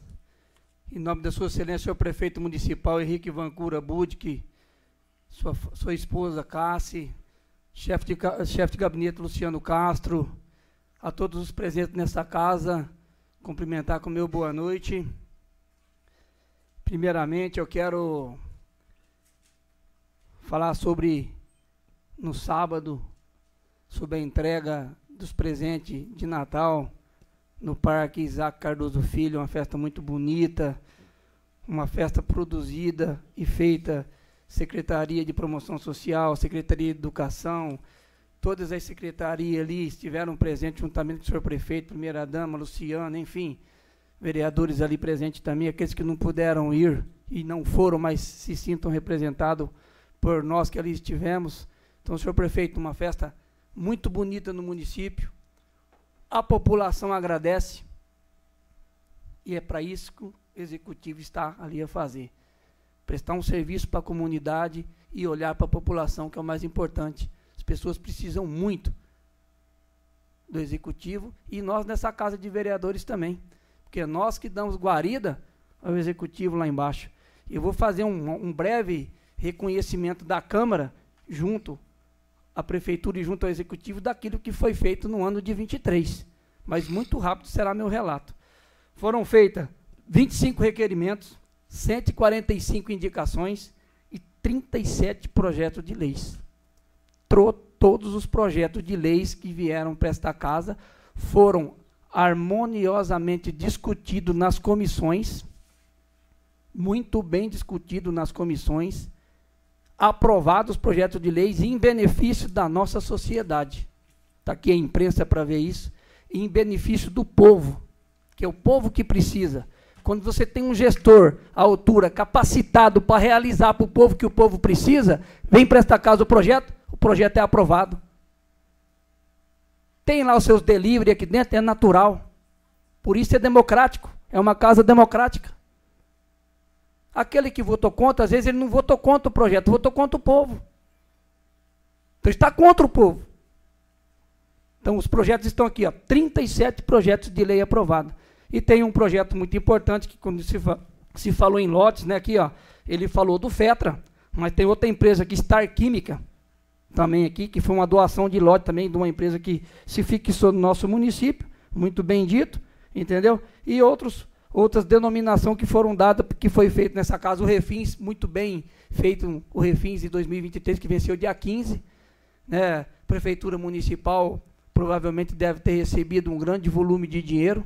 em nome da Sua Excelência, o prefeito municipal Henrique Vancura Budke, sua, sua esposa Cassi, chefe de, chefe de gabinete Luciano Castro, a todos os presentes nessa casa, cumprimentar com meu boa noite. Primeiramente, eu quero falar sobre, no sábado, sobre a entrega dos presentes de Natal no Parque Isaac Cardoso Filho, uma festa muito bonita, uma festa produzida e feita Secretaria de Promoção Social, Secretaria de Educação, todas as secretarias ali estiveram presentes juntamente com o senhor prefeito, primeira dama, Luciana, enfim, vereadores ali presentes também, aqueles que não puderam ir e não foram, mas se sintam representados por nós que ali estivemos. Então, senhor prefeito, uma festa muito bonita no município, a população agradece e é para isso que o executivo está ali a fazer. Prestar um serviço para a comunidade e olhar para a população, que é o mais importante. As pessoas precisam muito do Executivo e nós nessa Casa de Vereadores também. Porque é nós que damos guarida ao Executivo lá embaixo. Eu vou fazer um, um breve reconhecimento da Câmara junto à Prefeitura e junto ao Executivo daquilo que foi feito no ano de 23. Mas muito rápido será meu relato. Foram feitas 25 requerimentos, 145 indicações e 37 projetos de leis. Tro todos os projetos de leis que vieram para esta casa foram harmoniosamente discutidos nas comissões, muito bem discutido nas comissões, aprovados projetos de leis em benefício da nossa sociedade. Está aqui a imprensa para ver isso. Em benefício do povo, que é o povo que precisa. Quando você tem um gestor à altura, capacitado para realizar para o povo que o povo precisa, vem para esta casa o projeto, o projeto é aprovado. Tem lá os seus delivery aqui dentro, é natural. Por isso é democrático. É uma casa democrática. Aquele que votou contra, às vezes ele não votou contra o projeto, votou contra o povo. Então está contra o povo. Então os projetos estão aqui, ó, 37 projetos de lei aprovados. E tem um projeto muito importante que quando se, fa se falou em lotes, né, aqui, ó, ele falou do FETRA, mas tem outra empresa aqui, Star Química, também aqui, que foi uma doação de lote também de uma empresa que se fixou no nosso município, muito bem dito, entendeu? E outros outras denominações que foram dadas, que foi feito nessa casa, o Refins, muito bem feito, o Refins de 2023, que venceu dia 15, né? Prefeitura Municipal provavelmente deve ter recebido um grande volume de dinheiro,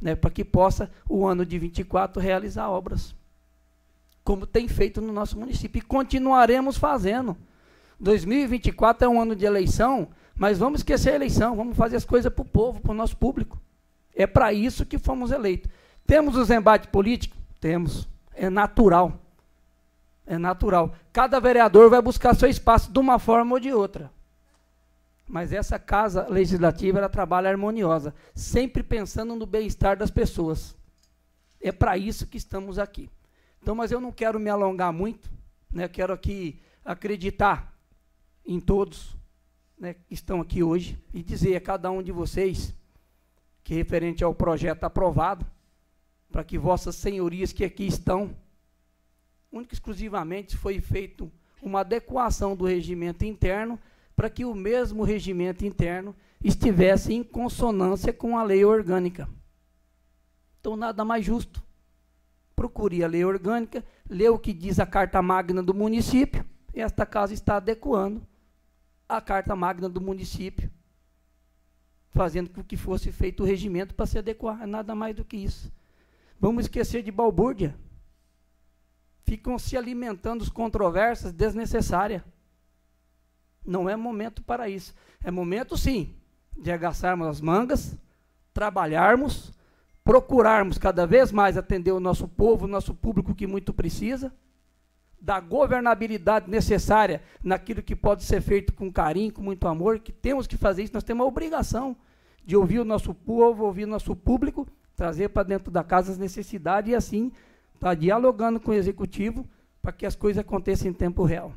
né, para que possa, o ano de 24, realizar obras. Como tem feito no nosso município. E continuaremos fazendo. 2024 é um ano de eleição, mas vamos esquecer a eleição, vamos fazer as coisas para o povo, para o nosso público. É para isso que fomos eleitos. Temos os embates políticos? Temos. É natural. É natural. Cada vereador vai buscar seu espaço de uma forma ou de outra. Mas essa casa legislativa ela trabalha harmoniosa, sempre pensando no bem-estar das pessoas. É para isso que estamos aqui. Então, mas eu não quero me alongar muito, né? Quero aqui acreditar em todos né, que estão aqui hoje e dizer a cada um de vocês que referente ao projeto aprovado, para que vossas senhorias que aqui estão, única e exclusivamente foi feito uma adequação do regimento interno para que o mesmo regimento interno estivesse em consonância com a lei orgânica. Então, nada mais justo. Procure a lei orgânica, lê o que diz a Carta Magna do município, e esta casa está adequando a Carta Magna do município, fazendo com que fosse feito o regimento para se adequar. É nada mais do que isso. Vamos esquecer de balbúrdia. Ficam se alimentando de controvérsias desnecessárias. Não é momento para isso. É momento, sim, de agaçarmos as mangas, trabalharmos, procurarmos cada vez mais atender o nosso povo, o nosso público que muito precisa, da governabilidade necessária naquilo que pode ser feito com carinho, com muito amor, que temos que fazer isso, nós temos a obrigação de ouvir o nosso povo, ouvir o nosso público, trazer para dentro da casa as necessidades e assim estar tá dialogando com o executivo para que as coisas aconteçam em tempo real.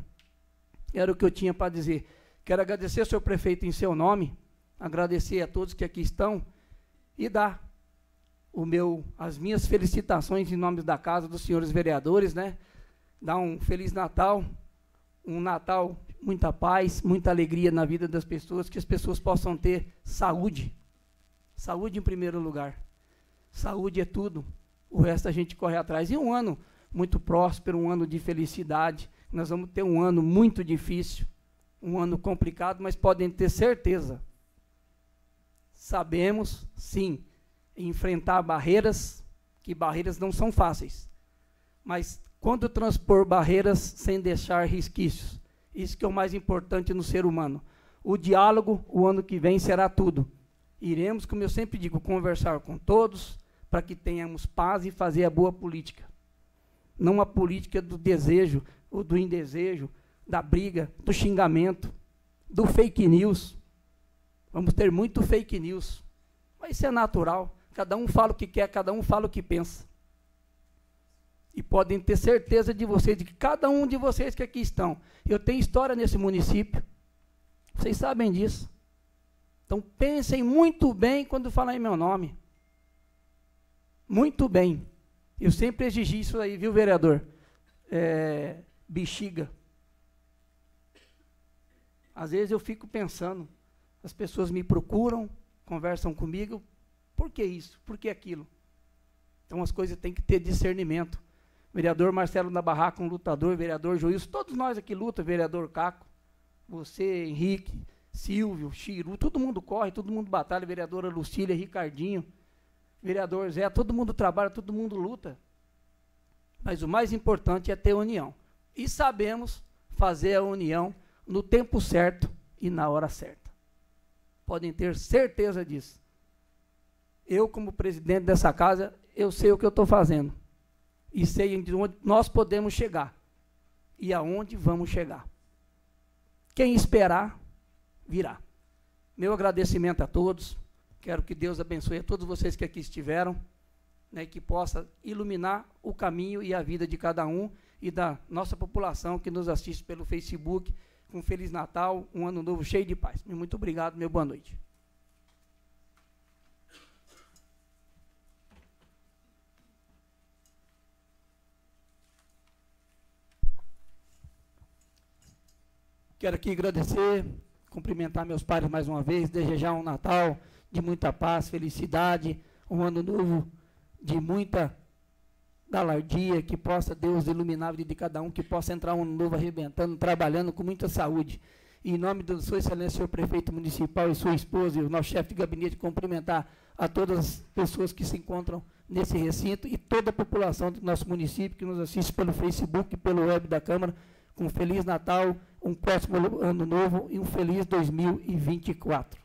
Era o que eu tinha para dizer. Quero agradecer ao senhor prefeito em seu nome, agradecer a todos que aqui estão e dar o meu, as minhas felicitações em nome da casa dos senhores vereadores, né? Dar um feliz Natal, um Natal muita paz, muita alegria na vida das pessoas, que as pessoas possam ter saúde. Saúde em primeiro lugar. Saúde é tudo. O resto a gente corre atrás. E um ano muito próspero, um ano de felicidade, nós vamos ter um ano muito difícil, um ano complicado, mas podem ter certeza. Sabemos, sim, enfrentar barreiras, que barreiras não são fáceis. Mas quando transpor barreiras sem deixar resquícios, isso que é o mais importante no ser humano. O diálogo, o ano que vem, será tudo. Iremos, como eu sempre digo, conversar com todos para que tenhamos paz e fazer a boa política. Não a política do desejo, ou do indesejo, da briga, do xingamento, do fake news. Vamos ter muito fake news. Mas isso é natural. Cada um fala o que quer, cada um fala o que pensa. E podem ter certeza de vocês, de que cada um de vocês que aqui estão, eu tenho história nesse município. Vocês sabem disso. Então pensem muito bem quando falar em meu nome. Muito bem. Eu sempre exigi isso aí, viu, vereador? É, bexiga. Às vezes eu fico pensando, as pessoas me procuram, conversam comigo, por que isso? Por que aquilo? Então as coisas têm que ter discernimento. Vereador Marcelo da Barraca, um lutador, vereador Joilson, todos nós aqui luta, vereador Caco, você, Henrique, Silvio, Chiru, todo mundo corre, todo mundo batalha, vereadora Lucília, Ricardinho, vereador Zé, todo mundo trabalha, todo mundo luta. Mas o mais importante é ter união. E sabemos fazer a união no tempo certo e na hora certa. Podem ter certeza disso. Eu, como presidente dessa casa, eu sei o que eu estou fazendo. E sei onde nós podemos chegar. E aonde vamos chegar. Quem esperar, virá. Meu agradecimento a todos. Quero que Deus abençoe a todos vocês que aqui estiveram, né, que possa iluminar o caminho e a vida de cada um e da nossa população que nos assiste pelo Facebook. Um Feliz Natal, um ano novo cheio de paz. Muito obrigado, meu boa noite. Quero aqui agradecer, cumprimentar meus pais mais uma vez, desejar um Natal de muita paz, felicidade, um ano novo de muita galardia, que possa Deus iluminar a vida de cada um, que possa entrar um ano novo arrebentando, trabalhando com muita saúde. E em nome do Sua Excelência, senhor prefeito municipal e sua esposa e o nosso chefe de gabinete, cumprimentar a todas as pessoas que se encontram nesse recinto e toda a população do nosso município que nos assiste pelo Facebook e pelo web da Câmara, com um Feliz Natal, um próximo ano novo e um feliz 2024.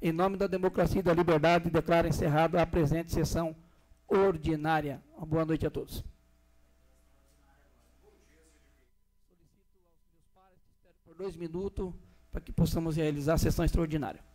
Em nome da democracia e da liberdade, declaro encerrada a presente sessão ordinária. Uma boa noite a todos. Solicito aos meus pares que esperem por dois minutos para que possamos realizar a sessão extraordinária.